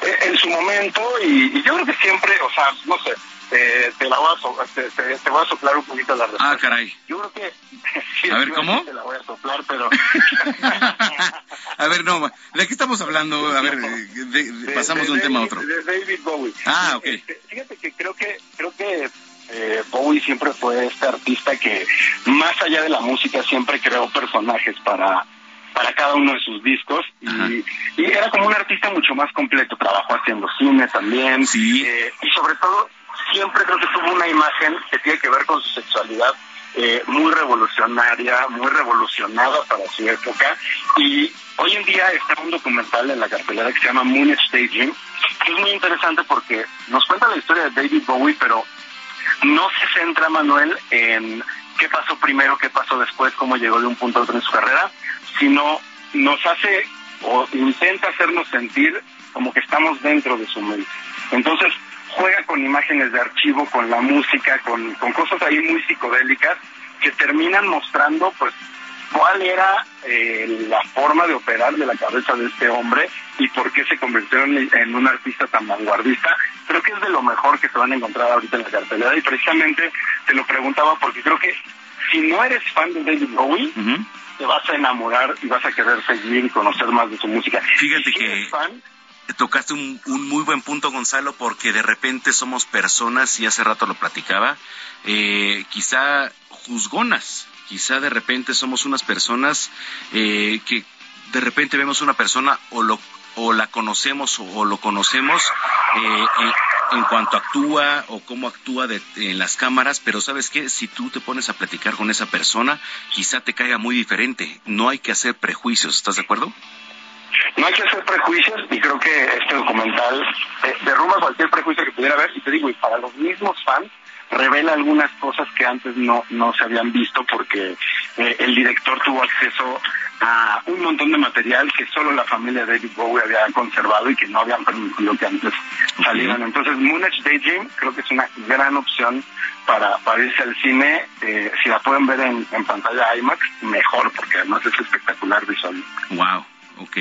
Eh, en su momento, y, y yo creo que siempre, o sea, no sé, te, la voy a so- te, te- te voy a soplar un poquito la respuesta. Ah, caray. Yo creo que... *laughs* sí, A ver, sí, ¿cómo? Te la voy a soplar, pero... *laughs* A ver, no, ¿de qué estamos hablando? A ver, de- de- de- pasamos de un tema a otro. De David Bowie. Ah, ok. Este, Fíjate que creo que creo que eh, Bowie siempre fue este artista que más allá de la música siempre creó personajes para para cada uno de sus discos y, y era como un artista mucho más completo, trabajó haciendo cine también eh, y sobre todo siempre creo que tuvo una imagen que tiene que ver con su sexualidad eh, muy revolucionaria, muy revolucionada para su época y hoy en día está un documental en la cartelera que se llama Moon Staging que es muy interesante porque nos cuenta la historia de David Bowie pero no se centra Manuel en qué pasó primero, qué pasó después, cómo llegó de un punto a otro en su carrera, sino nos hace o intenta hacernos sentir como que estamos dentro de su mente. Entonces juega con imágenes de archivo, con la música, con, con cosas ahí muy psicodélicas que terminan mostrando pues cuál era eh, la forma de operar de la cabeza de este hombre y por qué se convirtió en, en un artista tan vanguardista. Creo que es de lo mejor que se van a encontrar ahorita en la cartelera y precisamente te lo preguntaba porque creo que si no eres fan de David Bowie, te vas a enamorar y vas a querer seguir y conocer más de su música. Fíjate si que- eres fan, Tocaste un, un muy buen punto, Gonzalo, porque de repente somos personas, y hace rato lo platicaba, eh, quizá juzgonas, quizá de repente somos unas personas eh, que de repente vemos una persona o lo o la conocemos o, lo conocemos eh, en cuanto actúa o cómo actúa de, en las cámaras, pero sabes qué, si tú te pones a platicar con esa persona, quizá te caiga muy diferente. No hay que hacer prejuicios, ¿estás de acuerdo? No hay que hacer prejuicios y creo que este documental eh, derrumba cualquier prejuicio que pudiera haber y te digo, y para los mismos fans revela algunas cosas que antes no, no se habían visto porque eh, el director tuvo acceso a un montón de material que solo la familia de David Bowie había conservado y que no habían permitido que antes salieran. Entonces, Moonage Daydream creo que es una gran opción para, para irse al cine. Eh, si la pueden ver en, en pantalla IMAX, mejor, porque además es espectacular visual. Wow. Ok.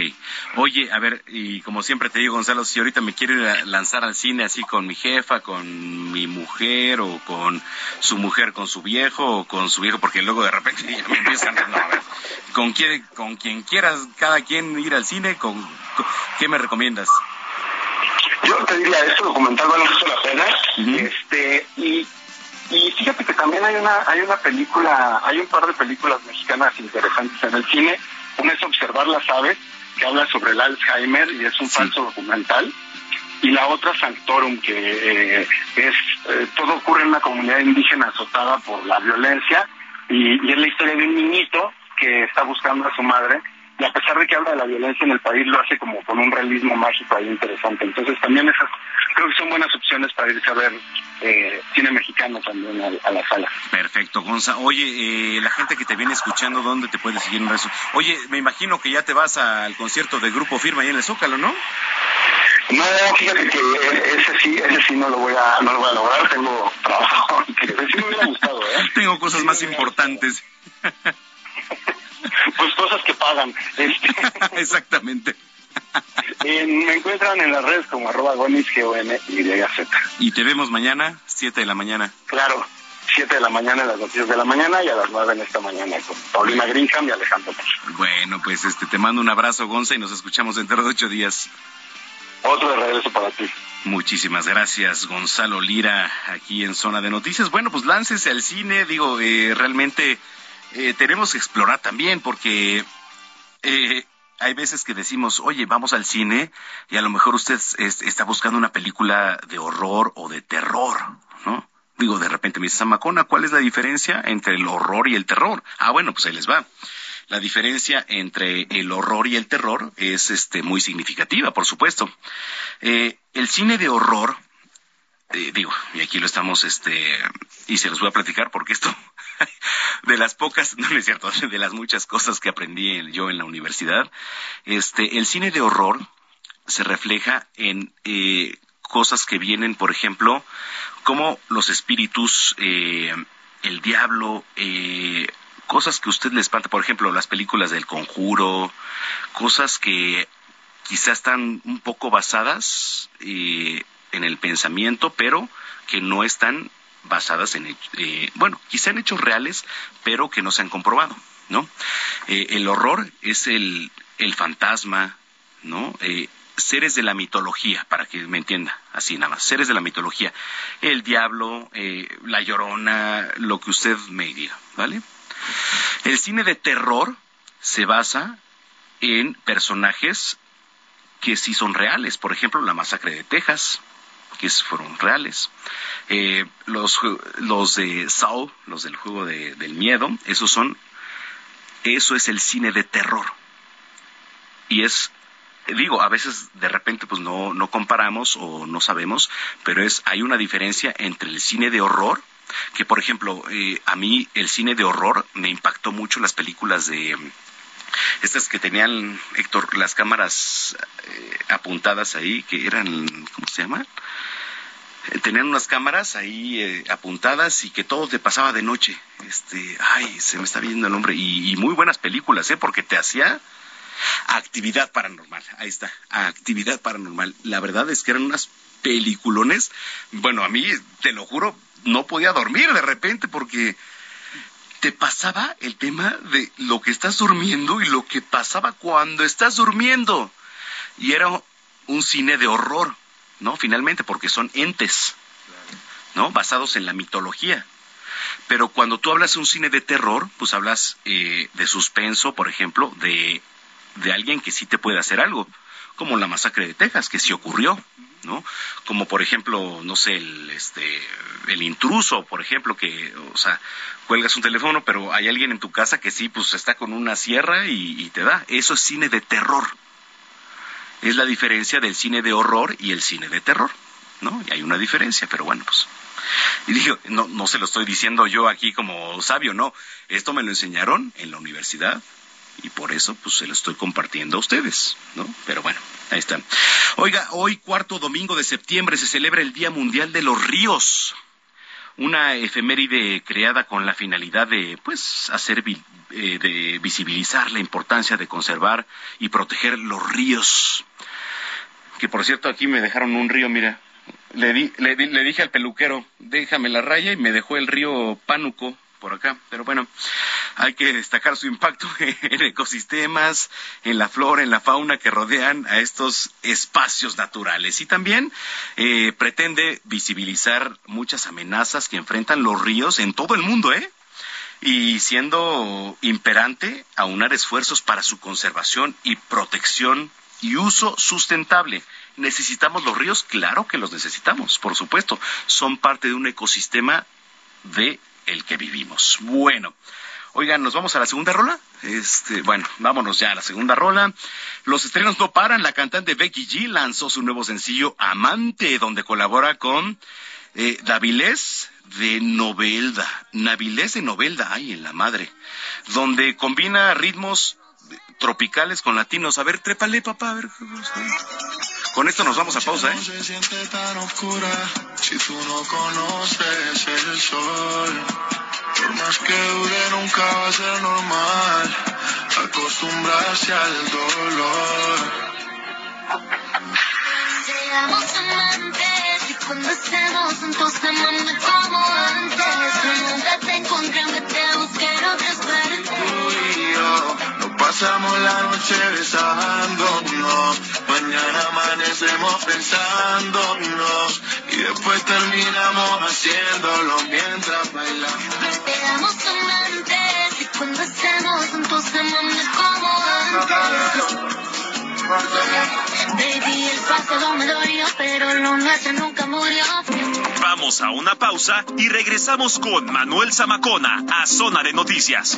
Oye, a ver, y como siempre te digo, Gonzalo, si ahorita me quiero ir a lanzar al cine así con mi jefa, con mi mujer, o con su mujer, con su viejo, o con su viejo, porque luego de repente ya me empiezan no, a ver, con quien, con quien quieras, cada quien ir al cine, con, con- ¿qué me recomiendas? Yo te diría, este documental vale mucho la pena. Este, y, y fíjate que también hay una, hay una película, hay un par de películas mexicanas interesantes en el cine. Una es Observar las aves, que habla sobre el Alzheimer y es un falso documental. Y la otra, Sanctorum, que eh, es, eh, todo ocurre en una comunidad indígena azotada por la violencia y, y es la historia de un niñito que está buscando a su madre y a pesar de que habla de la violencia en el país lo hace como con un realismo mágico ahí interesante. Entonces también esas creo que son buenas opciones para irse a ver eh, cine mexicano también a, a la sala. Perfecto, Gonza. Oye, eh, la gente que te viene escuchando, ¿dónde te puede seguir en redes? Oye, me imagino que ya te vas al concierto de Grupo Firma ahí en el Zócalo, ¿no? No, fíjate que ese sí, ese sí no lo voy a, no lo voy a lograr, tengo trabajo *laughs* que sí me hubiera gustado, ¿eh? Tengo cosas más importantes. *laughs* Pues cosas que pagan. Este, *laughs* Exactamente. en- me encuentran en las redes como arroba gonis, G-O-N-Y-Z. Y te vemos mañana, 7 de la mañana. Claro, 7 de la mañana en las noticias de la mañana y a las 9 en esta mañana con Paulina Greenham y Alejandro Pozo. Bueno, pues este te mando un abrazo, Gonza, y nos escuchamos dentro de ocho días. Otro de regreso para ti. Muchísimas gracias, Gonzalo Lira, aquí en Zona de Noticias. Bueno, pues láncese al cine, digo, eh, realmente eh, tenemos que explorar también, porque eh, hay veces que decimos, oye, vamos al cine, y a lo mejor usted es- está buscando una película de horror o de terror, ¿no? Digo, de repente me dice, Samacona, ¿cuál es la diferencia entre el horror y el terror? Ah, bueno, pues ahí les va. La diferencia entre el horror y el terror es este muy significativa, por supuesto. Eh, el cine de horror, eh, digo, y aquí lo estamos, este, y se los voy a platicar porque esto, *laughs* de las pocas, no, es cierto, *laughs* de las muchas cosas que aprendí en- yo en la universidad, este, el cine de horror se refleja en eh, cosas que vienen, por ejemplo, como los espíritus, eh, el diablo, eh, cosas que a usted le espanta, por ejemplo, las películas del conjuro, cosas que quizás están un poco basadas eh, en el pensamiento, pero que no están basadas en, eh, bueno, quizá en hechos reales, pero que no se han comprobado, ¿no? Eh, el horror es el, el fantasma, ¿no? Eh, seres de la mitología, para que me entienda, así nada más, seres de la mitología, el diablo, eh, la llorona, lo que usted me diga, ¿vale? El cine de terror se basa en personajes que sí son reales, por ejemplo, la masacre de Texas, que fueron reales. Eh, los, los de Saw, los del juego de- del miedo, esos son, eso es el cine de terror. Y es, digo, a veces de repente pues no, no comparamos o no sabemos, pero es, hay una diferencia entre el cine de horror, que por ejemplo, eh, a mí el cine de horror me impactó mucho las películas de, estas que tenían, Héctor, las cámaras eh, apuntadas ahí, que eran, ¿cómo se llama? Eh, tenían unas cámaras ahí eh, apuntadas y que todo te pasaba de noche. Este, ay, se me está viendo el nombre. Y, y muy buenas películas, ¿eh? Porque te hacía actividad paranormal. Ahí está, actividad paranormal. La verdad es que eran unas peliculones. Bueno, a mí, te lo juro, no podía dormir de repente porque te pasaba el tema de lo que estás durmiendo y lo que pasaba cuando estás durmiendo. Y era un cine de horror, ¿no? Finalmente, porque son entes, ¿no? Basados en la mitología. Pero cuando tú hablas de un cine de terror, pues hablas eh, de suspenso, por ejemplo, de, de alguien que sí te puede hacer algo, como la masacre de Texas, que sí ocurrió, ¿no? Como por ejemplo, no sé, el, este, el intruso, por ejemplo, que, o sea, cuelgas un teléfono, pero hay alguien en tu casa que sí, pues está con una sierra y, te da. Eso es cine de terror. Es la diferencia del cine de horror y el cine de terror, ¿no? Y hay una diferencia, pero bueno, pues. Y digo, no, no se lo estoy diciendo yo aquí como sabio, no. Esto me lo enseñaron en la universidad y por eso pues se lo estoy compartiendo a ustedes, ¿no? Pero bueno, ahí están. Oiga, hoy cuarto domingo de septiembre se celebra el Día Mundial de los Ríos. Una efeméride creada con la finalidad de, pues, hacer eh, de visibilizar la importancia de conservar y proteger los ríos. Que por cierto aquí me dejaron un río, mira. Le, di, le, le dije al peluquero, déjame la raya y me dejó el río Pánuco por acá. Pero bueno, hay que destacar su impacto *laughs* en ecosistemas, en la flora, en la fauna que rodean a estos espacios naturales. Y también eh, pretende visibilizar muchas amenazas que enfrentan los ríos en todo el mundo, ¿eh? Y siendo imperante, aunar esfuerzos para su conservación y protección y uso sustentable. ¿Necesitamos los ríos? Claro que los necesitamos, por supuesto. Son parte de un ecosistema de el que vivimos. Bueno, oigan, nos vamos a la segunda rola. Este, bueno, vámonos ya a la segunda rola. Los estrenos no paran. La cantante Becky G lanzó su nuevo sencillo Amante, donde colabora con eh, Davilés de Novelda. Navilés de Novelda, ay, en la madre. Donde combina ritmos tropicales con latinos. A ver, trépale, papá, a ver. Con esto nos vamos a pausa, ¿eh? se siente tan oscura si tú no conoces el sol. Por más que dure, nunca va a ser normal acostumbrarse al dolor. Seamos amantes y cuando estemos juntos amame como antes. Yo nunca te encontré aunque te pasamos la noche besándonos. Mañana amanecemos pensándonos. Y después terminamos haciéndolo mientras bailamos. Seamos amantes y cuando estemos juntos amame como antes. Baby, el pasado me dolió, pero lo nuestro nunca murió. Vamos a una pausa y regresamos con Manuel Zamacona a Zona de Noticias.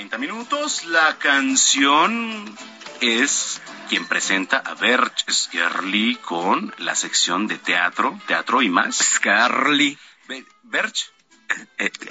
30 minutos. La canción es quien presenta a Berch Scarly con la sección de teatro, teatro y más. Scarly. Be- Berch.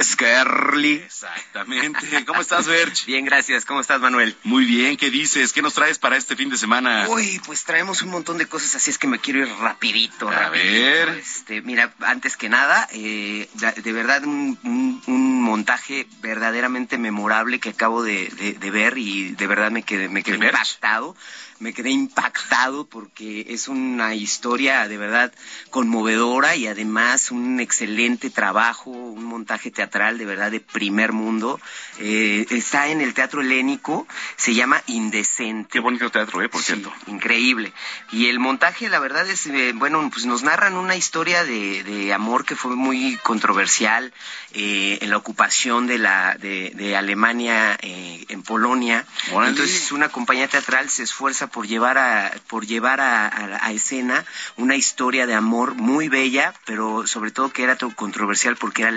Scarly. Exactamente. ¿Cómo estás, Berch? Bien, gracias. ¿Cómo estás, Manuel? Muy bien, ¿qué dices? ¿Qué nos traes para este fin de semana? Uy, pues traemos un montón de cosas, así es que me quiero ir rapidito. A rapidito. ver. Este, mira, antes que nada, eh, de, verdad un, un- un montaje verdaderamente memorable que acabo de, de- de ver y de verdad me quedé, me quedé impactado. Me quedé impactado porque es una historia de verdad conmovedora y además un excelente trabajo, un montaje teatral de verdad de primer mundo. Eh, está en el Teatro Helénico, se llama Indecente. Qué bonito teatro, ¿eh? Por Sí, cierto. increíble. Y el montaje, la verdad es, eh, bueno, pues nos narran una historia de, de amor que fue muy controversial eh, en la ocupación de la de, de Alemania eh, en Polonia. Órale. Entonces una compañía teatral se esfuerza por llevar a por llevar a, a- a escena una historia de amor muy bella, pero sobre todo que era controversial porque era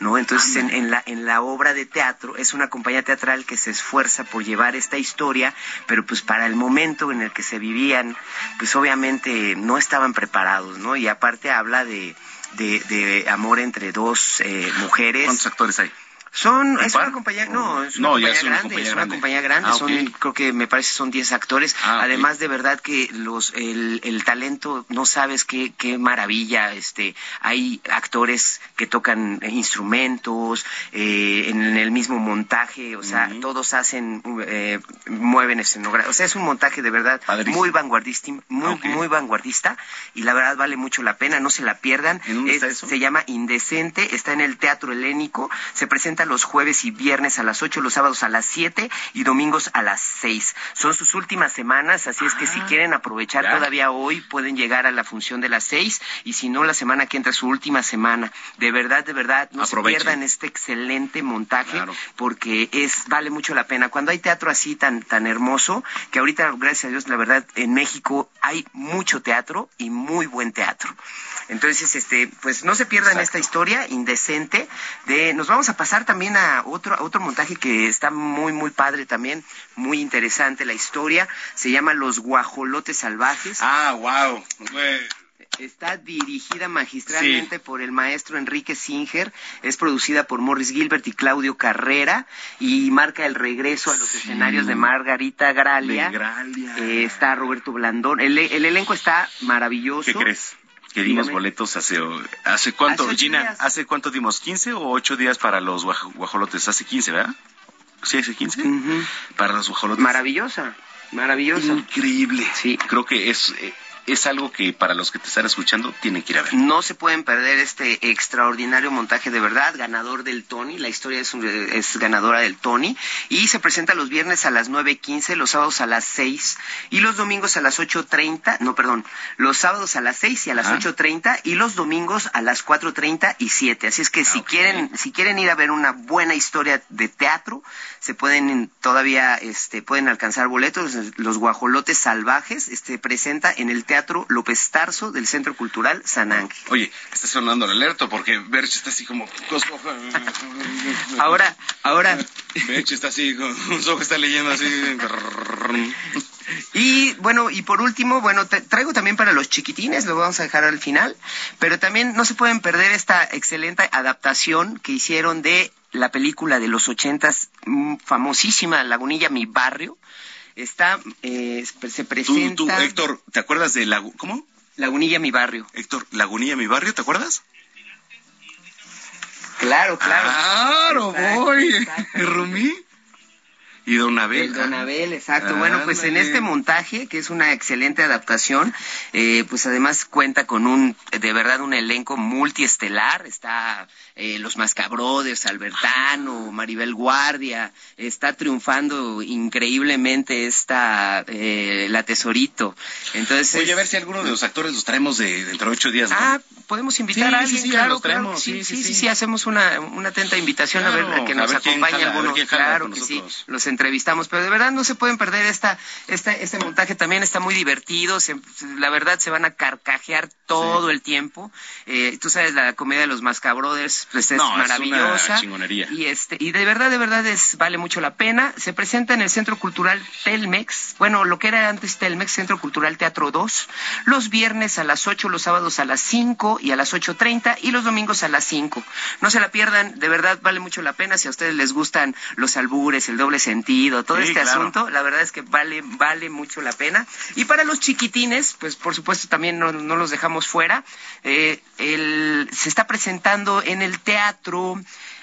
¿no? Entonces en, en la en la obra de teatro es una compañía teatral que se esfuerza por llevar esta historia, pero pues para el momento en el que se vivían, pues obviamente no estaban preparados, ¿no? Y aparte habla de de, de amor entre dos eh, mujeres. ¿Cuántos actores hay? Son, ¿El es una compañía, no, es una No, compañía ya es una grande, compañía es una grande. compañía grande, Ah, son, creo que me parece son 10 actores. Ah. Además, de verdad que los, el, el talento, no sabes qué, qué maravilla, este, hay actores que tocan instrumentos, eh, en el mismo montaje, o sea, todos hacen, eh, mueven escenografía, o sea, es un montaje de verdad muy vanguardista, muy, muy vanguardista, y la verdad vale mucho la pena, no se la pierdan. dónde Es- está eso? Se llama Indecente, está en el Teatro Helénico, se presenta los jueves y viernes a las 8, los sábados a las 7 y domingos a las 6. Son sus últimas semanas, así es que si quieren aprovechar Ah, ya. todavía hoy, pueden llegar a la función de las 6 y si no, la semana que entra, su última semana. De verdad, de verdad, no Aprovechen. se pierdan este excelente montaje Claro. porque es vale mucho la pena. Cuando hay teatro así tan tan hermoso, que ahorita gracias a Dios la verdad en México hay mucho teatro y muy buen teatro. Entonces, este, pues no se pierdan esta historia indecente de nos vamos a pasar también a otro a otro montaje que está muy muy padre también, muy interesante la historia, se llama Los guajolotes salvajes. Ah, wow. Está dirigida magistralmente por el maestro Enrique Singer, es producida por Morris Gilbert y Claudio Carrera y marca el regreso a los escenarios de Margarita Gralia. De Gralia. Eh, está Roberto Blandón, el, el elenco está maravilloso. ¿Qué crees? Que dimos Dígame. boletos hace hace cuánto, Hace Gina, días. hace cuánto dimos 15 o 8 días para los guaj- guajolotes, hace 15, ¿verdad? Sí, hace 15. Para los guajolotes. Maravillosa, maravillosa. Increíble. Sí. Creo que es eh, es algo que para los que te están escuchando tienen que ir a ver. No se pueden perder este extraordinario montaje de verdad, ganador del Tony, la historia es, un- es ganadora del Tony, y se presenta los viernes a las 9.15, los sábados a las 6 y los domingos a las 8.30, no, perdón, los sábados a las 6 y a las Ah. 8.30 y los domingos a las 4.30 y 7. Así es que si quieren si quieren ir a ver una buena historia de teatro, se pueden todavía este pueden alcanzar boletos, los guajolotes salvajes, este presenta en el Teatro López Tarso del Centro Cultural San Ángel. Oye, está sonando el alerta porque Berch está así como Ahora, ahora. Berch está así, con sus ojos está leyendo así. Y bueno, y por último, bueno, te- traigo también para los chiquitines, lo vamos a dejar al final, pero también no se pueden perder esta excelente adaptación que hicieron de la película de los ochentas, mm, famosísima Lagunilla, mi barrio. Está, eh, se presenta tú, Héctor, ¿te acuerdas de Lagu ¿Cómo? Lagunilla, mi barrio. Héctor, Lagunilla, mi barrio, ¿te acuerdas? Claro, claro. Claro, voy. *laughs* Rumí. Y Don Abel. El Don Abel, exacto. Ah, bueno, pues en este montaje, que es una excelente adaptación, eh, pues además cuenta con un, de verdad, un elenco multiestelar. Está eh, Los Mascabrothers, Albertano, Maribel Guardia. Está triunfando increíblemente esta, eh, La Tesorito. Entonces, Oye, a ver si alguno de los actores los traemos de dentro de ocho días. ¿no? Ah, podemos invitar Sí, a sí, alguien, sí, claro, los claro, traemos, sí, sí, sí, sí, sí, sí. sí, hacemos una, una atenta invitación a Claro, ver que a nos ver quién acompañe jala, a ver alguno, jala claro que sí, los entrevistamos, pero de verdad no se pueden perder esta, esta, este montaje también está muy divertido, se- la verdad se van a carcajear todo el tiempo, eh, tú sabes la comedia de los Mascabrothers, pues es No, es una maravillosa, chingonería. y este, y de verdad, de verdad es, vale mucho la pena, se presenta en el Centro Cultural Telmex, bueno, lo que era antes Telmex, Centro Cultural Teatro 2, los viernes a las 8, los sábados a las 5 y a las 8.30 y los domingos a las 5. No se la pierdan, de verdad vale mucho la pena si a ustedes les gustan los albures, el doble sentido, todo Sí, este claro. asunto, la verdad es que vale, vale mucho la pena. Y para los chiquitines, pues por supuesto también no, no los dejamos fuera. Eh, el- se está presentando en el teatro,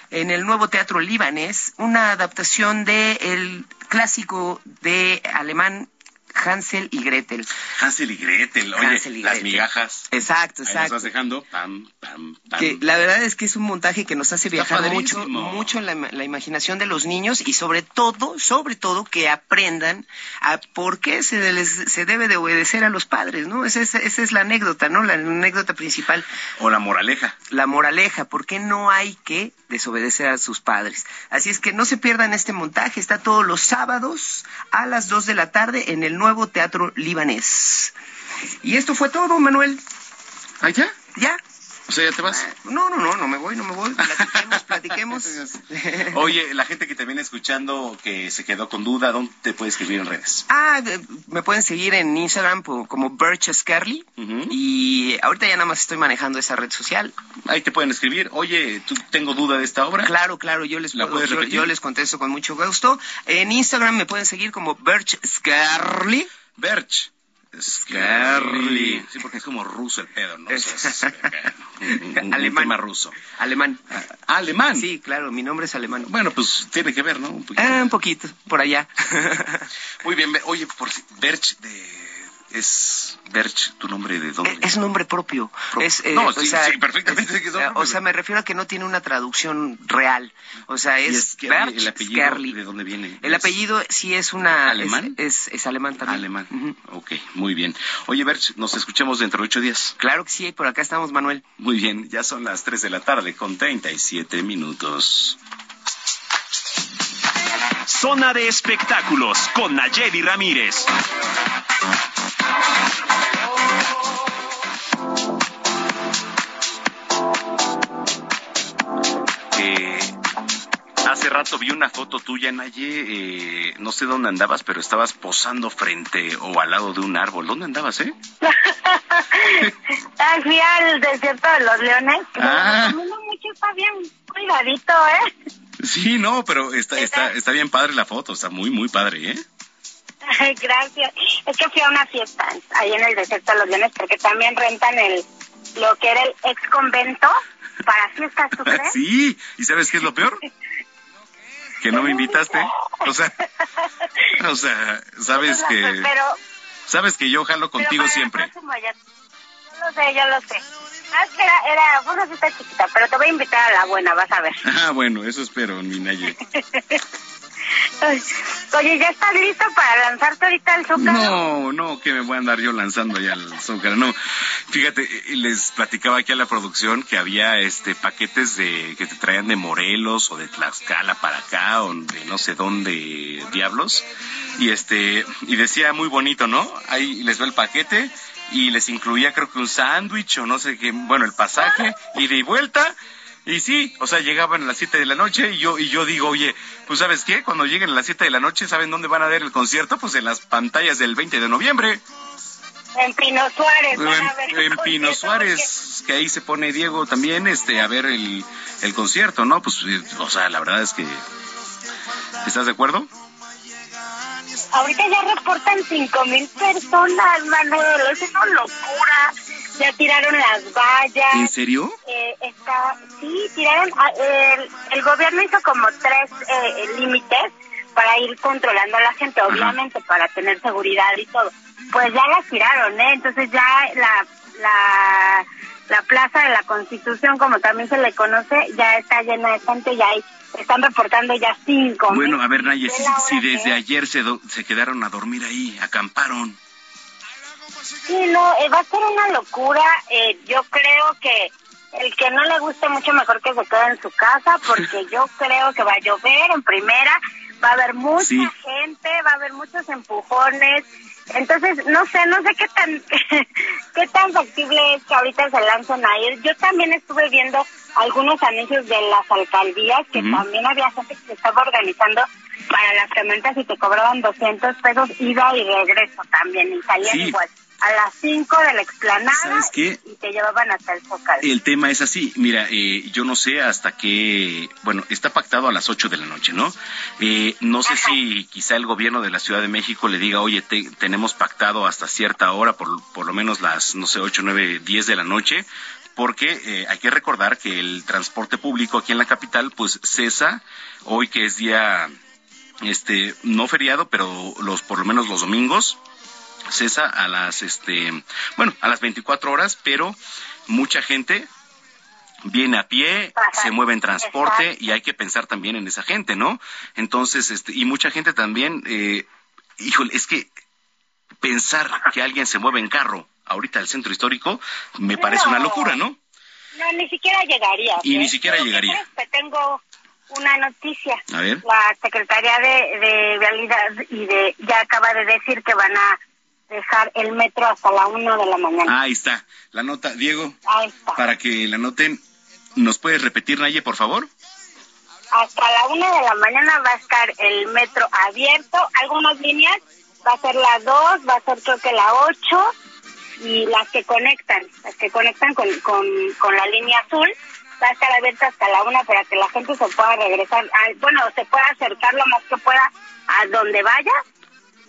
en el nuevo teatro libanés, una adaptación de el clásico de alemán Hansel y Gretel. Hansel y Gretel, oye, Hansel y las Gretel. migajas. Exacto, Ahí las exacto. vas dejando, pam, pam, pam. Que la verdad es que es un montaje que nos hace Está viajar mucho, padrísimo. mucho en la, la imaginación de los niños y sobre todo, sobre todo que aprendan a por qué se, les, se debe de obedecer a los padres, ¿no? Esa es, esa es la anécdota, ¿no? La anécdota principal. O la moraleja. La moraleja, ¿por qué no hay que desobedecer a sus padres? Así es que no se pierdan este montaje, está todos los sábados a las 2 de la tarde en el nuevo Teatro Libanés. Y esto fue todo, Manuel. ¿Ah, ya? Ya. O sea, ¿ya te vas? No, no, no, no me voy, no me voy. Platiquemos, platiquemos. *laughs* Oye, la gente que te viene escuchando, que se quedó con duda, ¿dónde te puede escribir en redes? Ah, me pueden seguir en Instagram como Birch Scarly. Y ahorita ya nada más estoy manejando esa red social. Ahí te pueden escribir, oye, ¿tú tengo duda de esta obra? Claro, claro, yo les, ¿La puedo- yo, yo les contesto con mucho gusto. En Instagram me pueden seguir como Birch Scarly. Birch. Scarly. Sí, porque es como ruso el pedo, ¿no? O sea, es, *laughs* eh, un, un- Alemán. tema ruso. Alemán. Ah, alemán. Sí, claro, mi nombre es alemán. Bueno, pues tiene que ver, ¿no? Un poquito. Ah, un poquito, por allá. *laughs* Muy bien, oye, por si- Birch de... Es Birch, tu nombre de dónde? Es nombre propio. Es, eh, No, o sí, sea, sí, perfectamente sé que es nombre O sea, me refiero a que no tiene una traducción real. O sea, ¿Y es, Scarly, Bert el apellido Scarly. de dónde viene? El ¿Es apellido sí es una... ¿Alemán? Es, es, es alemán también. Alemán. Ok, muy bien. Oye, Birch, nos escuchamos dentro de ocho días. Claro que sí, por acá estamos, Manuel. Muy bien, ya son las 3 de la tarde con 37 minutos. Zona de espectáculos con Nayeli Ramírez. Vi una foto tuya, Naye. eh, no sé dónde andabas, pero estabas posando frente o al lado de un árbol. ¿Dónde andabas, eh? *laughs* Ah, Fui al desierto de los leones. Ah. Recomiendo mucho, está bien cuidadito, ¿eh? Sí, no, pero está, está, está bien padre la foto. Está muy, muy padre, ¿eh? *laughs* Gracias. Es que fui a una fiesta ahí en el desierto de los leones porque también rentan el lo que era el ex convento para fiestas, ¿tú *laughs* crees? Sí, ¿y sabes qué es lo peor? Que no me invitaste. O sea, *laughs* o sea, sabes que, sabes que yo jalo contigo siempre. Yo lo sé, yo lo sé. Ah, que era, era fue una fiesta chiquita, pero te voy a invitar a la buena, vas a ver. Ah, bueno, eso espero, mi Naye. *laughs* Oye, ¿ya estás listo para lanzarte ahorita el Zócalo? No, no, que me voy a andar yo lanzando ya al Zócalo. No, fíjate, eh, les platicaba aquí a la producción que había este paquetes de que te traían de Morelos o de Tlaxcala para acá o de no sé dónde diablos y este y decía muy bonito, ¿no? Ahí les veo el paquete y les incluía creo que un sándwich o no sé qué, bueno, el pasaje ida y vuelta. Y sí, o sea, llegaban a las 7 de la noche y yo, y yo digo, oye, pues ¿sabes qué? Cuando lleguen a las 7 de la noche, ¿saben dónde van a ver el concierto? Pues en las pantallas del 20 de noviembre. En Pino Suárez. En, Pino Suárez, que ahí se pone Diego también este a ver el, el concierto, ¿no? Pues, eh, o sea, la verdad es que... ¿Estás de acuerdo? Ahorita ya reportan cinco mil personas, Manuel. Es una locura. Ya tiraron las vallas. ¿En serio? Eh, está, sí, tiraron, ah, el, gobierno hizo como tres eh, límites para ir controlando a la gente, obviamente para tener seguridad y todo. Pues ya las tiraron, ¿eh? Entonces ya la, la, la plaza de la Constitución, como también se le conoce, ya está llena de gente, ya hay, están reportando ya cinco. Bueno, a ver, Naye, si, si desde es. ayer se, do- se quedaron a dormir ahí, acamparon. Sí, no, eh, va a ser una locura. Eh, yo creo que el que no le guste mucho, mejor que se quede en su casa, porque *laughs* yo creo que va a llover en primera, va a haber mucha Sí. gente, va a haber muchos empujones. Entonces, no sé, no sé qué tan, *laughs* qué tan factible es que ahorita se lancen a ir. Yo también estuve viendo algunos anuncios de las alcaldías que también había gente que se estaba organizando para las camionetas y te cobraban 200 pesos ida y regreso también y salían Sí. igual a las 5 de la explanada ¿Sabes qué? y te llevaban hasta el Zócalo. El tema es así, mira, eh, yo no sé hasta qué, bueno, está pactado a las 8 de la noche, ¿no? Eh, no sé si quizá el gobierno de la Ciudad de México le diga, oye, te- tenemos pactado hasta cierta hora, por, por lo menos las, no sé, 8, 9, 10 de la noche, porque eh, hay que recordar que el transporte público aquí en la capital, pues cesa hoy que es día, este, no feriado, pero los, por lo menos los domingos, cesa a las este bueno a las 24 horas pero mucha gente viene a pie se mueve en transporte exacto. y hay que pensar también en esa gente no entonces este y mucha gente también eh, híjole es que pensar que alguien se mueve en carro ahorita al centro histórico me parece una locura no No, ni siquiera llegaría. Y ¿eh? ni siquiera Pero, ¿qué llegaría. tengo una noticia. a ver La Secretaría de, de Vialidad y de ya acaba de decir que van a dejar el metro hasta la una de la mañana. ahí está, la nota. Diego, Ahí está. para que la noten, ¿nos puedes repetir, Naye, por favor? Hasta la una de la mañana va a estar el metro abierto. Algunas líneas va a ser la dos, va a ser creo que la ocho y las que conectan, las que conectan con, con, con la línea azul va a estar abierta hasta la una para que la gente se pueda regresar, al- bueno, se pueda acercar lo más que pueda a donde vaya.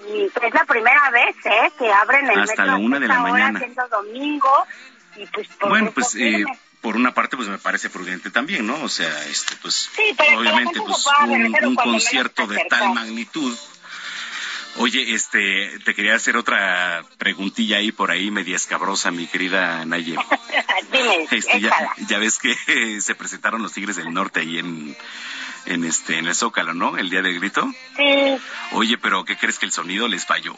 Y es la primera vez, ¿eh? Que abren el Hasta metro la una de la mañana. siendo domingo. Y pues, por Bueno, pues eh, por una parte, pues me parece prudente también, ¿no? O sea, este, pues Sí, pero obviamente, pues un, concierto de tal magnitud. Oye, este, te quería hacer otra preguntilla ahí por ahí, media escabrosa, mi querida Naye. *laughs* Dime, Este, ya, ya ves que *laughs* se presentaron los Tigres del Norte ahí en, en este, en el Zócalo, ¿no? El día del grito. Sí, Oye, pero ¿qué crees que el sonido les falló?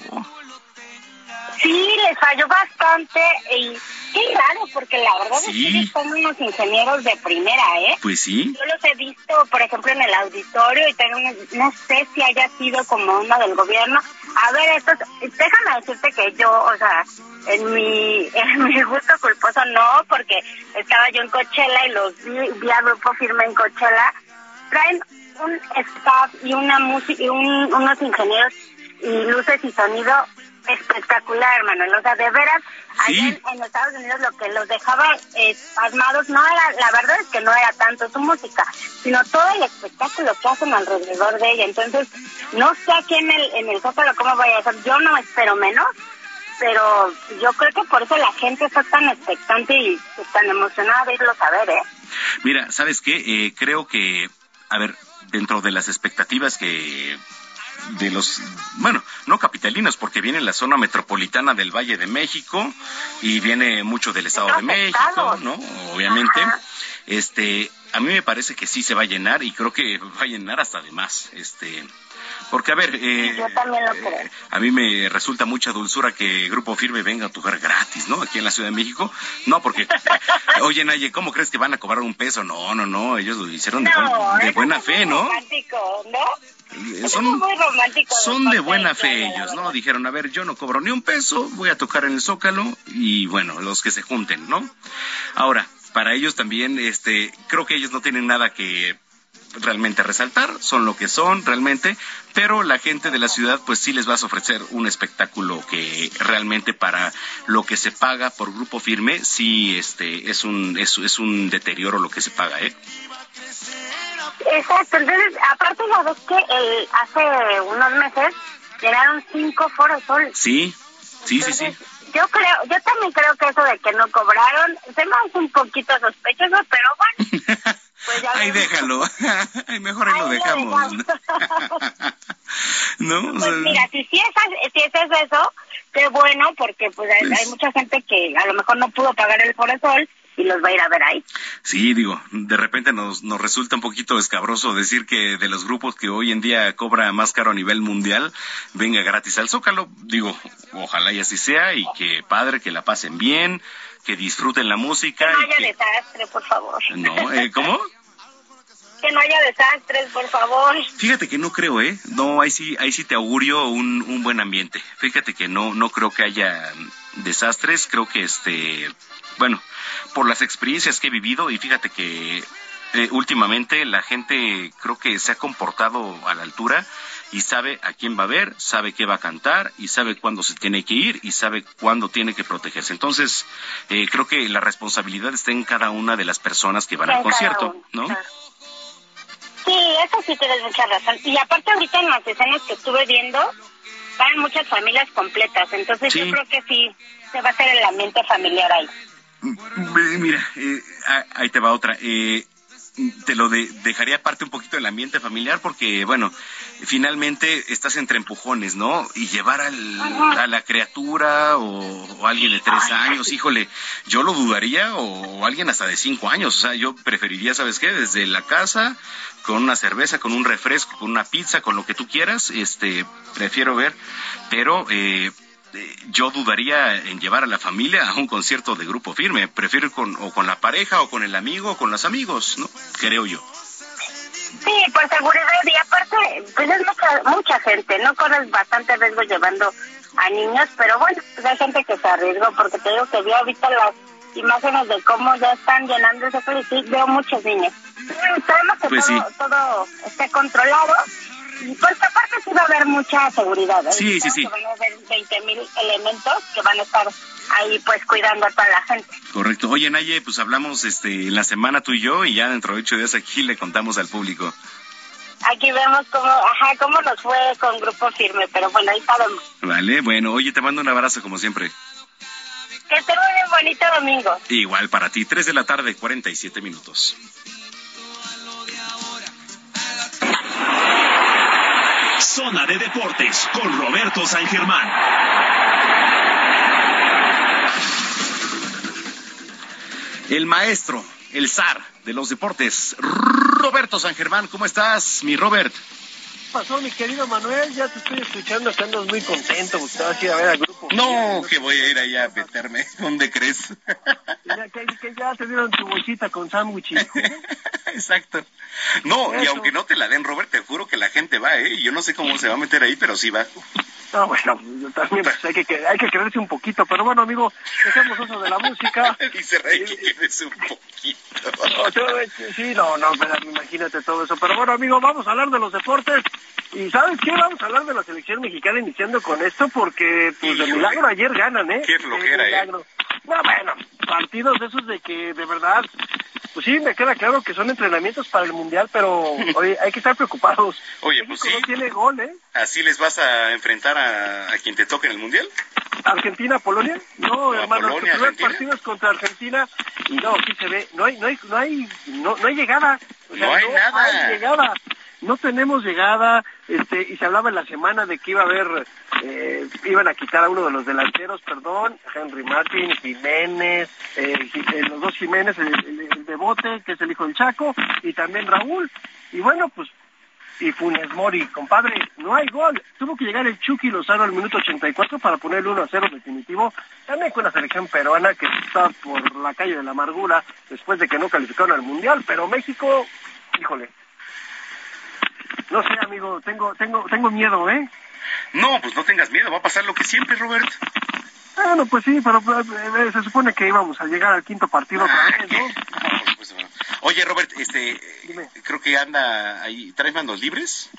sí, les falló bastante y qué raro, porque la verdad es que ellos son unos ingenieros de primera, ¿eh? Pues sí. Yo los he visto, por ejemplo, en el auditorio y tengo no sé si haya sido como uno del gobierno. A ver, estos, déjame decirte que yo, o sea, en mi, *laughs* en mi gusto culposo no, porque estaba yo en Coachella y los vi, vi a Grupo Firme en Coachella. Traen un staff y una música y un- unos ingenieros y luces y sonido espectacular, hermano. O sea, de veras, allá en, en Estados Unidos lo que los dejaba eh, pasmados no era, la verdad es que no era tanto su música, sino todo el espectáculo que hacen alrededor de ella. Entonces, no sé aquí en el, en el Zócalo cómo vaya a ser, yo no espero menos, pero yo creo que por eso la gente está tan expectante y tan emocionada de irlos a ver, ¿eh? Mira, ¿sabes qué? Eh, creo que, a ver, dentro de las expectativas que de los, bueno, no capitalinos, porque viene la zona metropolitana del Valle de México y viene mucho del Estado de México, ¿no? Obviamente. Este, a mí me parece que sí se va a llenar y creo que va a llenar hasta de más. Este, porque a ver, eh, Yo también lo creo. a mí me resulta mucha dulzura que Grupo Firme venga a tocar gratis, ¿no? Aquí en la Ciudad de México. No, porque, *laughs* oye, Naye, ¿cómo crees que van a cobrar un peso? No, no, no, ellos lo hicieron de, buen- de buena fe, ¿no? romántico, ¿no? Eso Son, son de buena fe ellos. ¿no? Dijeron, a ver, yo no cobro ni un peso, voy a tocar en el Zócalo y bueno, los que se junten, ¿no? Ahora, para ellos también, este, creo que ellos no tienen nada que realmente resaltar, son lo que son realmente, pero la gente de la ciudad pues sí les vas a ofrecer un espectáculo que realmente para lo que se paga por grupo firme sí este es un es, es un deterioro lo que se paga, ¿eh? Exacto, entonces, aparte la vez que el, hace unos meses llenaron cinco foros sol. Sí. Sí, sí, sí. Yo creo, yo también creo que eso de que no cobraron se me hace un poquito sospechoso, pero bueno. *laughs* Pues ya veremos. déjalo. *laughs* Ay, mejor ahí lo dejamos. *laughs* ¿No? O sea, Pues mira, si sí es, si es eso, qué bueno, porque pues hay, hay mucha gente que a lo mejor no pudo pagar el Foro Sol y los va a ir a ver ahí. Sí, digo, de repente nos, nos resulta un poquito escabroso decir que de los grupos que hoy en día cobra más caro a nivel mundial, venga gratis al Zócalo. Digo, ojalá y así sea y que padre, que la pasen bien, que disfruten la música. Que no haya que- desastre, por favor. No, eh, ¿cómo? Que no haya desastres, por favor. Fíjate que no creo, ¿eh? No, ahí sí, ahí sí te augurio un, un buen ambiente. Fíjate que no, no creo que haya desastres. Creo que este, bueno, por las experiencias que he vivido y fíjate que eh, últimamente la gente creo que se ha comportado a la altura y sabe a quién va a ver, sabe qué va a cantar y sabe cuándo se tiene que ir y sabe cuándo tiene que protegerse. Entonces, eh, creo que la responsabilidad está en cada una de las personas que van En al concierto, uno, ¿no? Sí, eso sí tienes mucha razón. Y aparte ahorita en las escenas que estuve viendo, van muchas familias completas. Entonces Sí. yo creo que sí, se va a hacer el ambiente familiar ahí. Eh, Mira, eh, ah, ahí te va otra. Eh, te lo de- dejaría aparte un poquito del ambiente familiar porque, bueno, finalmente estás entre empujones, ¿no? Y llevar al- a la criatura o, o alguien de tres años, híjole, yo lo dudaría o, o alguien hasta de cinco años. O sea, yo preferiría, ¿sabes qué? Desde la casa, con una cerveza, con un refresco, con una pizza, con lo que tú quieras, este, prefiero ver, pero... Eh, eh, yo dudaría en llevar a la familia a un concierto de grupo firme. Prefiero ir con, o con la pareja, o con el amigo, o con los amigos, ¿no? Creo yo. Sí, por seguridad y aparte, pues es mucha, mucha gente, ¿no? Corres bastante riesgo llevando a niños, pero bueno, pues hay gente que se arriesgó porque te digo que vi ahorita las imágenes de cómo ya están llenando ese y sí, veo muchos niños. Esperemos que Pues todo, sí. todo esté controlado. Por esta parte sí va a haber mucha seguridad. ¿eh? Sí, sí, sí. Que van a haber 20 mil elementos que van a estar ahí pues cuidando a toda la gente. Correcto. Oye, Naye, pues hablamos este, en la semana tú y yo y ya dentro de ocho días aquí le contamos al público. Aquí vemos cómo, ajá, cómo nos fue con Grupo Firme, pero bueno, ahí sabemos. Vale, bueno, oye, te mando un abrazo como siempre. Que tengan un bonito domingo. Igual para ti, 3 de la tarde, 47 minutos. Zona de Deportes con Roberto San Germán. El maestro, el zar de los deportes, Roberto San Germán, ¿cómo estás, mi Robert? ¿Qué pasó, mi querido Manuel? Ya te estoy escuchando, que andas muy contento, ir a ver al grupo. No, que voy a ir allá a meterme. *laughs* ¿Dónde crees? Ya, que, que ya te dieron tu bolsita con sándwich y jugo. *laughs* Exacto. No, y aunque no te la den, Robert, te juro que la gente va, ¿eh? Yo no sé cómo se va a meter ahí, pero sí va. No, bueno, también hay, que, hay creerse un poquito, pero bueno, amigo, dejemos eso de la música. Dice Rey que quieres un poquito. *laughs* No, eh, sí, no, no, imagínate todo eso. Pero bueno, amigo, vamos a hablar de los deportes. Y ¿sabes qué? Vamos a hablar de la selección mexicana iniciando con esto porque, pues, de milagro ayer ganan, ¿eh? Qué flojera, De ¿eh? No, bueno, partidos de esos de que, de verdad, pues sí, me queda claro que son entrenamientos para el Mundial, pero *laughs* oye, hay que estar preocupados. Oye, pues sí, No tiene gol, ¿eh? ¿así les vas a enfrentar a, a quien te toque en el Mundial? Argentina, Polonia. No, No, hermano, Polonia, su primer Argentina. partido es contra Argentina y no, sí se ve, no hay, no hay, no hay, no, no hay llegada. O sea, No hay nada. hay llegada. No tenemos llegada, este, y se hablaba en la semana de que iba a haber, eh, iban a quitar a uno de los delanteros, perdón, Henry Martin, Jiménez, eh, eh, los dos Jiménez, el, el- el de Bote, que es el hijo del Chaco, y también Raúl. Y bueno, pues y Funes Mori, compadre, no hay gol. Tuvo que llegar el Chucky Lozano al minuto 84 para poner el 1 a 0 definitivo. También con la selección peruana que está por la calle de la amargura después de que no calificaron al Mundial. Pero México, híjole. No sé, amigo, tengo, tengo, tengo miedo, ¿eh? No, pues no tengas miedo, va a pasar lo que siempre, Robert. Bueno, pues sí, pero eh, se supone que íbamos a llegar al quinto partido otra vez, ¿no? No, por supuesto, no. Oye, Robert, este, creo que anda ahí, ¿traes manos libres?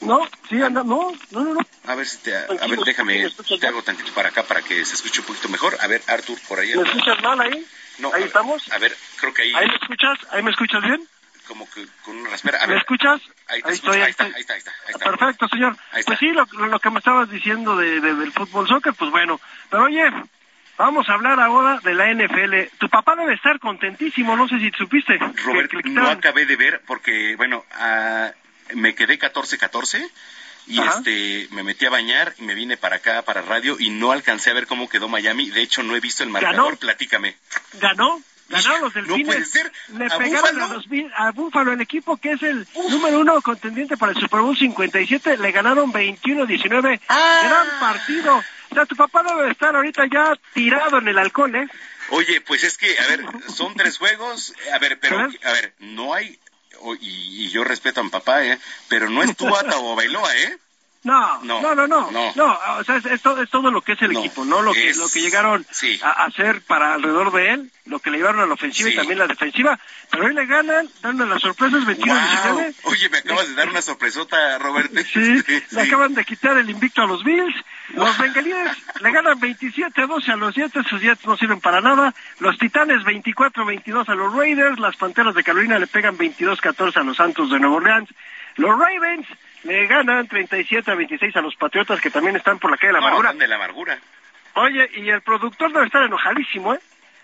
No, sí, anda, no, no, no, no. A ver si te, a ver, déjame, ¿me escuchas te hago tantito para acá para que se escuche un poquito mejor. A ver, Arthur, por allá. ¿Me escuchas mal ahí? No, ¿Ahí a- estamos? A ver, creo que ahí, ¿Ahí me escuchas? ¿Ahí me escuchas bien? como que con una raspera. A ¿Me ver, escuchas? Ahí, te Ahí escucho. estoy, ahí ahí está, ahí está, ahí está, ahí está. Perfecto, señor. Pues sí, lo, lo que me estabas diciendo de, de- del fútbol soccer, pues bueno. Pero oye, vamos a hablar ahora de la NFL. Tu papá debe estar contentísimo, no sé si supiste. Robert, que no acabé de ver porque, bueno, ah, me quedé 14-14 y Ajá. este me metí a bañar y me vine para acá, para radio, y no alcancé a ver cómo quedó Miami. De hecho, no he visto el marcador. ¿Ganó? Platícame. ganó, ganaron los No delfines. puede ser. Le ¿A pegaron Búfalo? a, los, a Búfalo, el equipo que es el número uno contendiente para el Super Bowl 57. Le ganaron 21-19. Ah. Gran partido. O sea, tu papá debe estar ahorita ya tirado en el alcohol, ¿eh? Oye, pues es que, a ver, son tres juegos. A ver, pero, A ver. no hay. y, y yo respeto a mi papá, ¿eh? Pero no es Tua o Bailoa, ¿eh? No, No, no, no, no, no. no, o sea, es, es todo, es todo lo que es el No, equipo, ¿no? Lo que, es- lo que llegaron sí. a hacer para alrededor de él, lo que le llevaron a la ofensiva y también la defensiva, pero hoy le ganan, dando las sorpresas 21-19. Wow. Oye, me acabas de dar una sorpresota, Robert. Sí, *laughs* Sí, le acaban de quitar el invicto a los Bills. Los bengalíes *laughs* le ganan 27-12 a los Jets, esos Jets no sirven para nada. Los Titanes 24-22 a los Raiders. Las Panteras de Carolina le pegan 22-14 a los Santos de Nueva Orleans. Los Ravens le ganan 37-26 a los Patriotas que también están por la calle de la No, amargura. de la amargura. Oye, y el productor debe estar enojadísimo, ¿eh?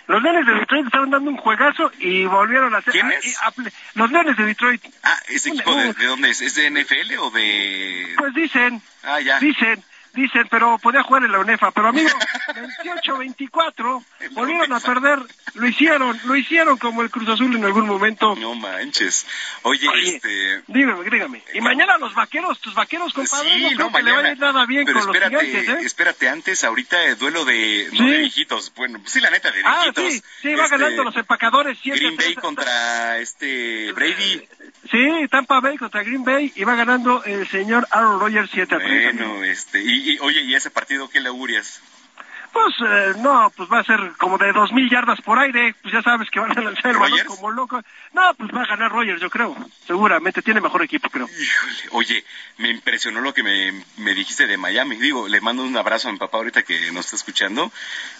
Los Leones de Detroit estaban dando un juegazo y volvieron a hacer... ¿Quiénes? y a- los Leones de Detroit. Ah, ¿ese equipo de, de dónde es? ¿Es de NFL o de...? Pues dicen, Ah, ya. Dicen, dicen, pero podía jugar en la UNEFA. Pero amigo, *laughs* 28-24, volvieron a perder. Lo hicieron, lo hicieron como el Cruz Azul en algún momento. No manches. Oye, Oye, este... Dígame, dígame. Y mañana los vaqueros, tus vaqueros, compadre, Sí, no, no, creo que le vaya nada bien Pero con los espérate, gigantes, ¿eh? espérate antes, ahorita el duelo de, no Sí. de viejitos, bueno, pues sí, la neta, de Ah, viejitos. sí, sí, va Este, ganando los empacadores. siete Green. Bay contra este *laughs* Brady. Sí, Tampa Bay contra Green Bay y va ganando el señor Aaron Rodgers 7 a 3. Bueno, este, y, y, oye, ¿y ese partido qué le augurias? Pues eh, no, pues va a ser como de dos mil yardas por aire. Pues ya sabes que van a lanzar el balón como loco. No, pues va a ganar Rogers, yo creo. Seguramente tiene mejor equipo, creo. Híjole, oye, me impresionó lo que me, me dijiste de Miami. Digo, le mando un abrazo a mi papá ahorita que nos está escuchando.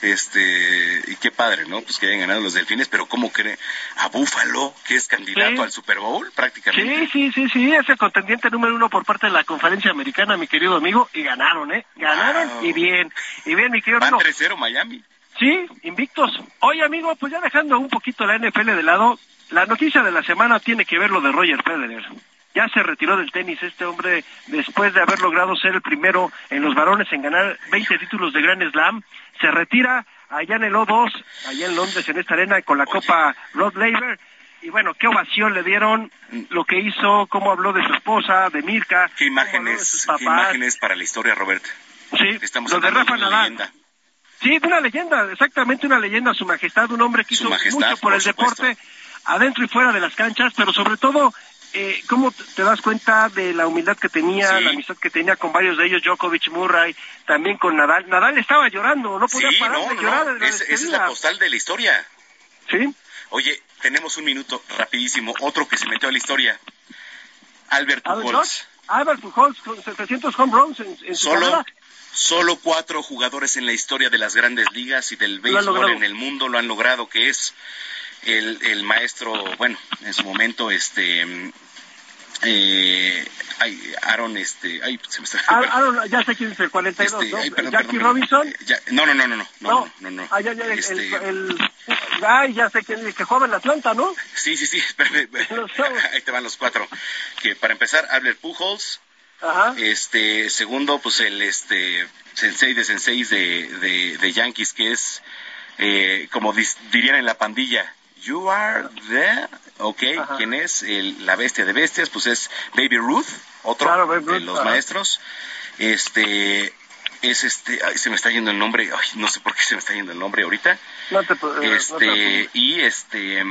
Este, y qué padre, ¿no? Pues que hayan ganado los delfines, pero ¿cómo cree? A Búfalo, que es candidato Sí. al Super Bowl, prácticamente. Sí, sí, sí, sí, es el contendiente número uno por parte de la conferencia americana, mi querido amigo, y ganaron, ¿eh? Ganaron Wow. y bien, y bien, mi querido Van amigo. 3-0 Miami. Sí, invictos. Oye, amigo, pues ya dejando un poquito la NFL de lado, la noticia de la semana tiene que ver lo de Roger Federer. Ya se retiró del tenis este hombre después de haber logrado ser el primero en los varones en ganar 20 títulos de Grand Slam. Se retira allá en el O2, allá en Londres, en esta arena, con la Copa Rod Laver. Y bueno, qué ovación le dieron, lo que hizo, cómo habló de su esposa, de Mirka. Qué de imágenes, qué imágenes para la historia, Robert. Sí, Estamos de Rafa Nadal. leyenda. Sí, de una leyenda, exactamente una leyenda, su majestad, un hombre que hizo majestad, mucho por, por el supuesto. deporte, adentro y fuera de las canchas, pero sobre todo, eh, ¿cómo te das cuenta de la humildad que tenía, Sí. la amistad que tenía con varios de ellos, Djokovic, Murray, también con Nadal? Nadal estaba llorando, no podía Sí, parar no, de no, llorar no. Es- esa es la postal de la historia. Sí. Oye, tenemos un minuto rapidísimo. Otro que se metió a la historia. Albert Albert Pujols. Albert Pujols con 700 home runs en, en su Solo, carrera. Solo cuatro jugadores en la historia de las grandes ligas y del béisbol en el mundo lo han logrado, que es el, el maestro, bueno, en su momento, este, eh, ay, Aaron, este, ay, se me está... Ah, *laughs* Aaron, ya sé quién es el 42, Este, ¿no? ay, perdón, Jackie perdón, Robinson. eh, ya- no, no, no, no, no, no, no, no. Ah, ya, ya, Este, el, el- ay, ya sé quién es, que juega en Atlanta, ¿no? Sí, sí, sí, *laughs* espérame, ahí te van los cuatro. Que para empezar, Albert Pujols, Ajá. este, segundo, pues el este sensei de senseis de, de, de Yankees, que es, eh, como dis- dirían en la pandilla, You are there, ok, ¿quién es? El- la bestia de bestias, pues es Baby Ruth, otro Claro, de los ajá. maestros. Este, es este, ay, se me está yendo el nombre, ay, no sé por qué se me está yendo el nombre ahorita. No te, eh, no te Este, y este,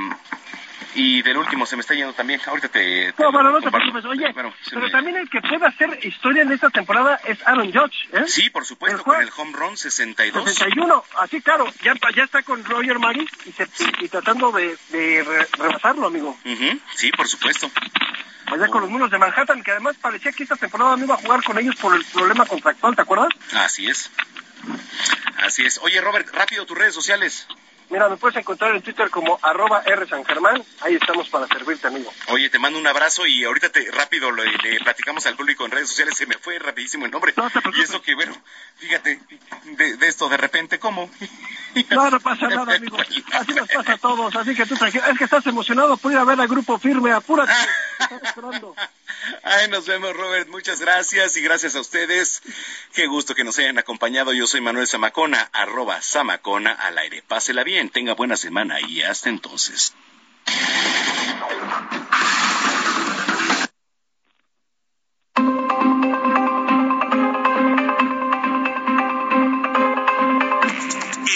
y del último se me está yendo también, ahorita te... te No, bueno, no te preocupes. Oye, Bueno, pero me- también el que puede hacer historia en esta temporada es Aaron Judge, ¿eh? Sí, por supuesto, El con el home run 62. 61, así claro, ya, ya está con Roger Maris y, se- y- y tratando de, de re- rebasarlo, amigo. Sí, por supuesto. Allá con los muros de Manhattan, que además parecía que esta temporada no iba a jugar con ellos por el problema contractual, ¿te acuerdas? Así es. Así es. Oye, Robert, rápido tus redes sociales. Mira, me puedes encontrar en Twitter como arroba R San Germán, ahí estamos para servirte, amigo. Oye, te mando un abrazo y ahorita te rápido le, le platicamos al público en redes sociales. Se me fue rapidísimo el nombre. y eso que, bueno, fíjate, de, de esto de repente, ¿cómo? *laughs* No, no pasa nada, amigo. Así nos pasa a todos, así que tú tranquilo. Es que estás emocionado por ir a ver al grupo firme, apúrate. *laughs* Estás esperando. Ay, nos vemos, Robert. Muchas gracias y gracias a ustedes. Qué gusto que nos hayan acompañado. Yo soy Manuel Zamacona, arroba Zamacona al aire. Pásela bien, tenga buena semana y hasta entonces.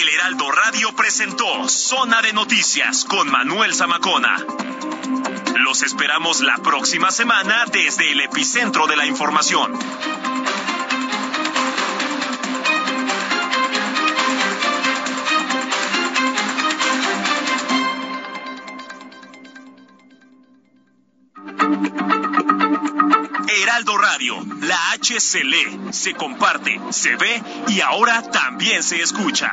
El Heraldo Radio presentó Zona de Noticias con Manuel Zamacona. Los esperamos la próxima semana desde el epicentro de la información. Heraldo Radio, la H se lee, se comparte, se ve y ahora también se escucha.